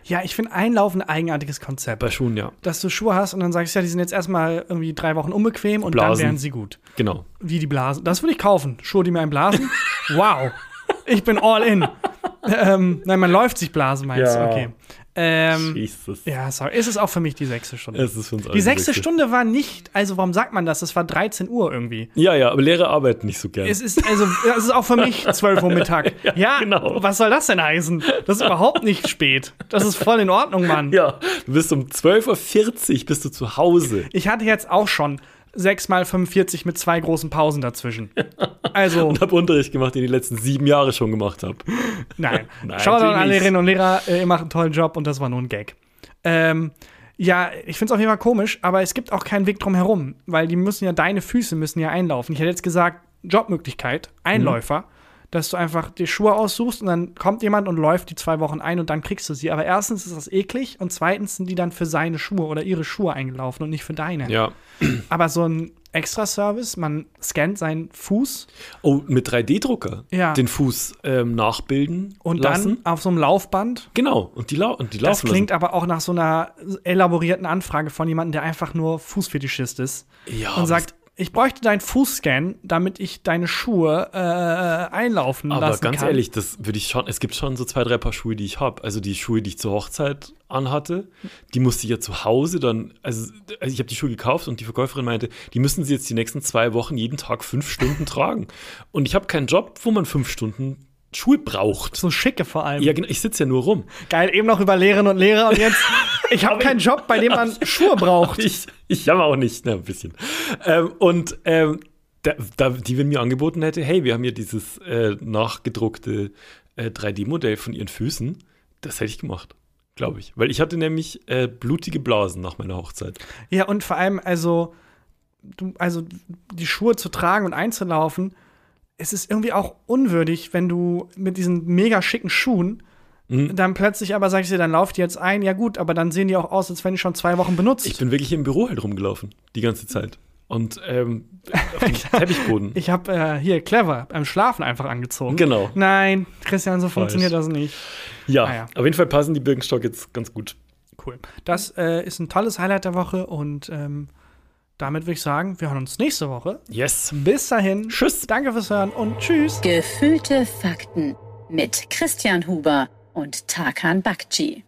Ja, ich finde Einlaufen ein eigenartiges Konzept. Aber schon, ja. Dass du Schuhe hast und dann sagst, ja, die sind jetzt erstmal irgendwie drei Wochen unbequem und dann Blasen. werden sie gut. Genau. Wie die Blasen. Das würde ich kaufen. Schuhe, die mir einen blasen. wow. Ich bin all in. ähm, nein, man läuft sich Blasen, meinst du? Ja. Okay. Ähm, Jesus. ja, sorry. Ist es auch für mich die sechste Stunde. Es ist für uns die sechste. Stunde war nicht, also warum sagt man das? Es war 13 Uhr irgendwie. Ja, ja, aber Lehrer arbeiten nicht so gern. Es ist, also, es ist auch für mich 12 Uhr Mittag. Ja, genau. was soll das denn heißen? Das ist überhaupt nicht spät. Das ist voll in Ordnung, Mann. ja, du bist um 12.40 Uhr bist du zu Hause. Ich hatte jetzt auch schon 6 mal 45 mit zwei großen Pausen dazwischen. Also, Und habe Unterricht gemacht, den ich die letzten sieben Jahre schon gemacht habe. nein. Nein, Schaut an alle. Lehrerinnen und Lehrer, äh, ihr macht einen tollen Job und das war nur ein Gag. Ähm, ja, ich finde es auf jeden Fall komisch, aber es gibt auch keinen Weg drum herum, weil die müssen ja, deine Füße müssen ja einlaufen. Ich hätte jetzt gesagt, Jobmöglichkeit, Einläufer, dass du einfach die Schuhe aussuchst und dann kommt jemand und läuft die zwei Wochen ein und dann kriegst du sie. Aber erstens ist das eklig und zweitens sind die dann für seine Schuhe oder ihre Schuhe eingelaufen und nicht für deine. Ja. Aber so ein Extra-Service, man scannt seinen Fuß Oh, mit 3D-Drucker Ja. den Fuß ähm, nachbilden und lassen. dann auf so einem Laufband. Genau, und die, lau und die Das laufen klingt aber auch nach so einer elaborierten Anfrage von jemandem, der einfach nur Fußfetischist ist lassen. Ja, und sagt, ich bräuchte deinen Fußscan, damit ich deine Schuhe äh, einlaufen aber lassen ganz kann. ehrlich, das würde ich schon, es gibt schon so zwei, drei Paar Schuhe, die ich habe. Also die Schuhe, die ich zur Hochzeit anhatte, die musste ich ja zu Hause dann, also, also ich habe die Schuhe gekauft und die Verkäuferin meinte, die müssen sie jetzt die nächsten zwei Wochen jeden Tag fünf Stunden tragen. Und ich habe keinen Job, wo man fünf Stunden Schuhe braucht. so schicke vor allem. Ja, genau, ich sitze ja nur rum. Geil, eben noch über Lehrerinnen und Lehrer und jetzt, ich habe keinen Job, bei dem man Schuhe braucht. Ich, ich jammer auch nicht, ne, ein bisschen. Ähm, und ähm, da, da, die wenn mir angeboten hätte, hey, wir haben hier dieses äh, nachgedruckte äh, 3D-Modell von ihren Füßen, das hätte ich gemacht, glaube ich. Weil ich hatte nämlich äh, blutige Blasen nach meiner Hochzeit. Ja, und vor allem, also, du, also die Schuhe zu tragen und einzulaufen, es ist irgendwie auch unwürdig, wenn du mit diesen mega schicken Schuhen Mhm. dann plötzlich aber sagst du, dann lauft die jetzt ein. Ja, gut, aber dann sehen die auch aus, als wenn die schon zwei Wochen benutzt. Ich bin wirklich im Büro halt rumgelaufen, die ganze Zeit. und ähm, auf dem Teppichboden. Ich habe äh, hier clever beim Schlafen einfach angezogen. Genau. Nein, Christian, so funktioniert das nicht. Ja, Ah ja. auf jeden Fall passen die Birkenstock jetzt ganz gut. Cool. Das äh, ist ein tolles Highlight der Woche und ähm, damit würde ich sagen, wir hören uns nächste Woche. Yes. Bis dahin. Tschüss. Danke fürs Hören und tschüss. Gefühlte Fakten mit Christian Huber und Tarkan Bakci.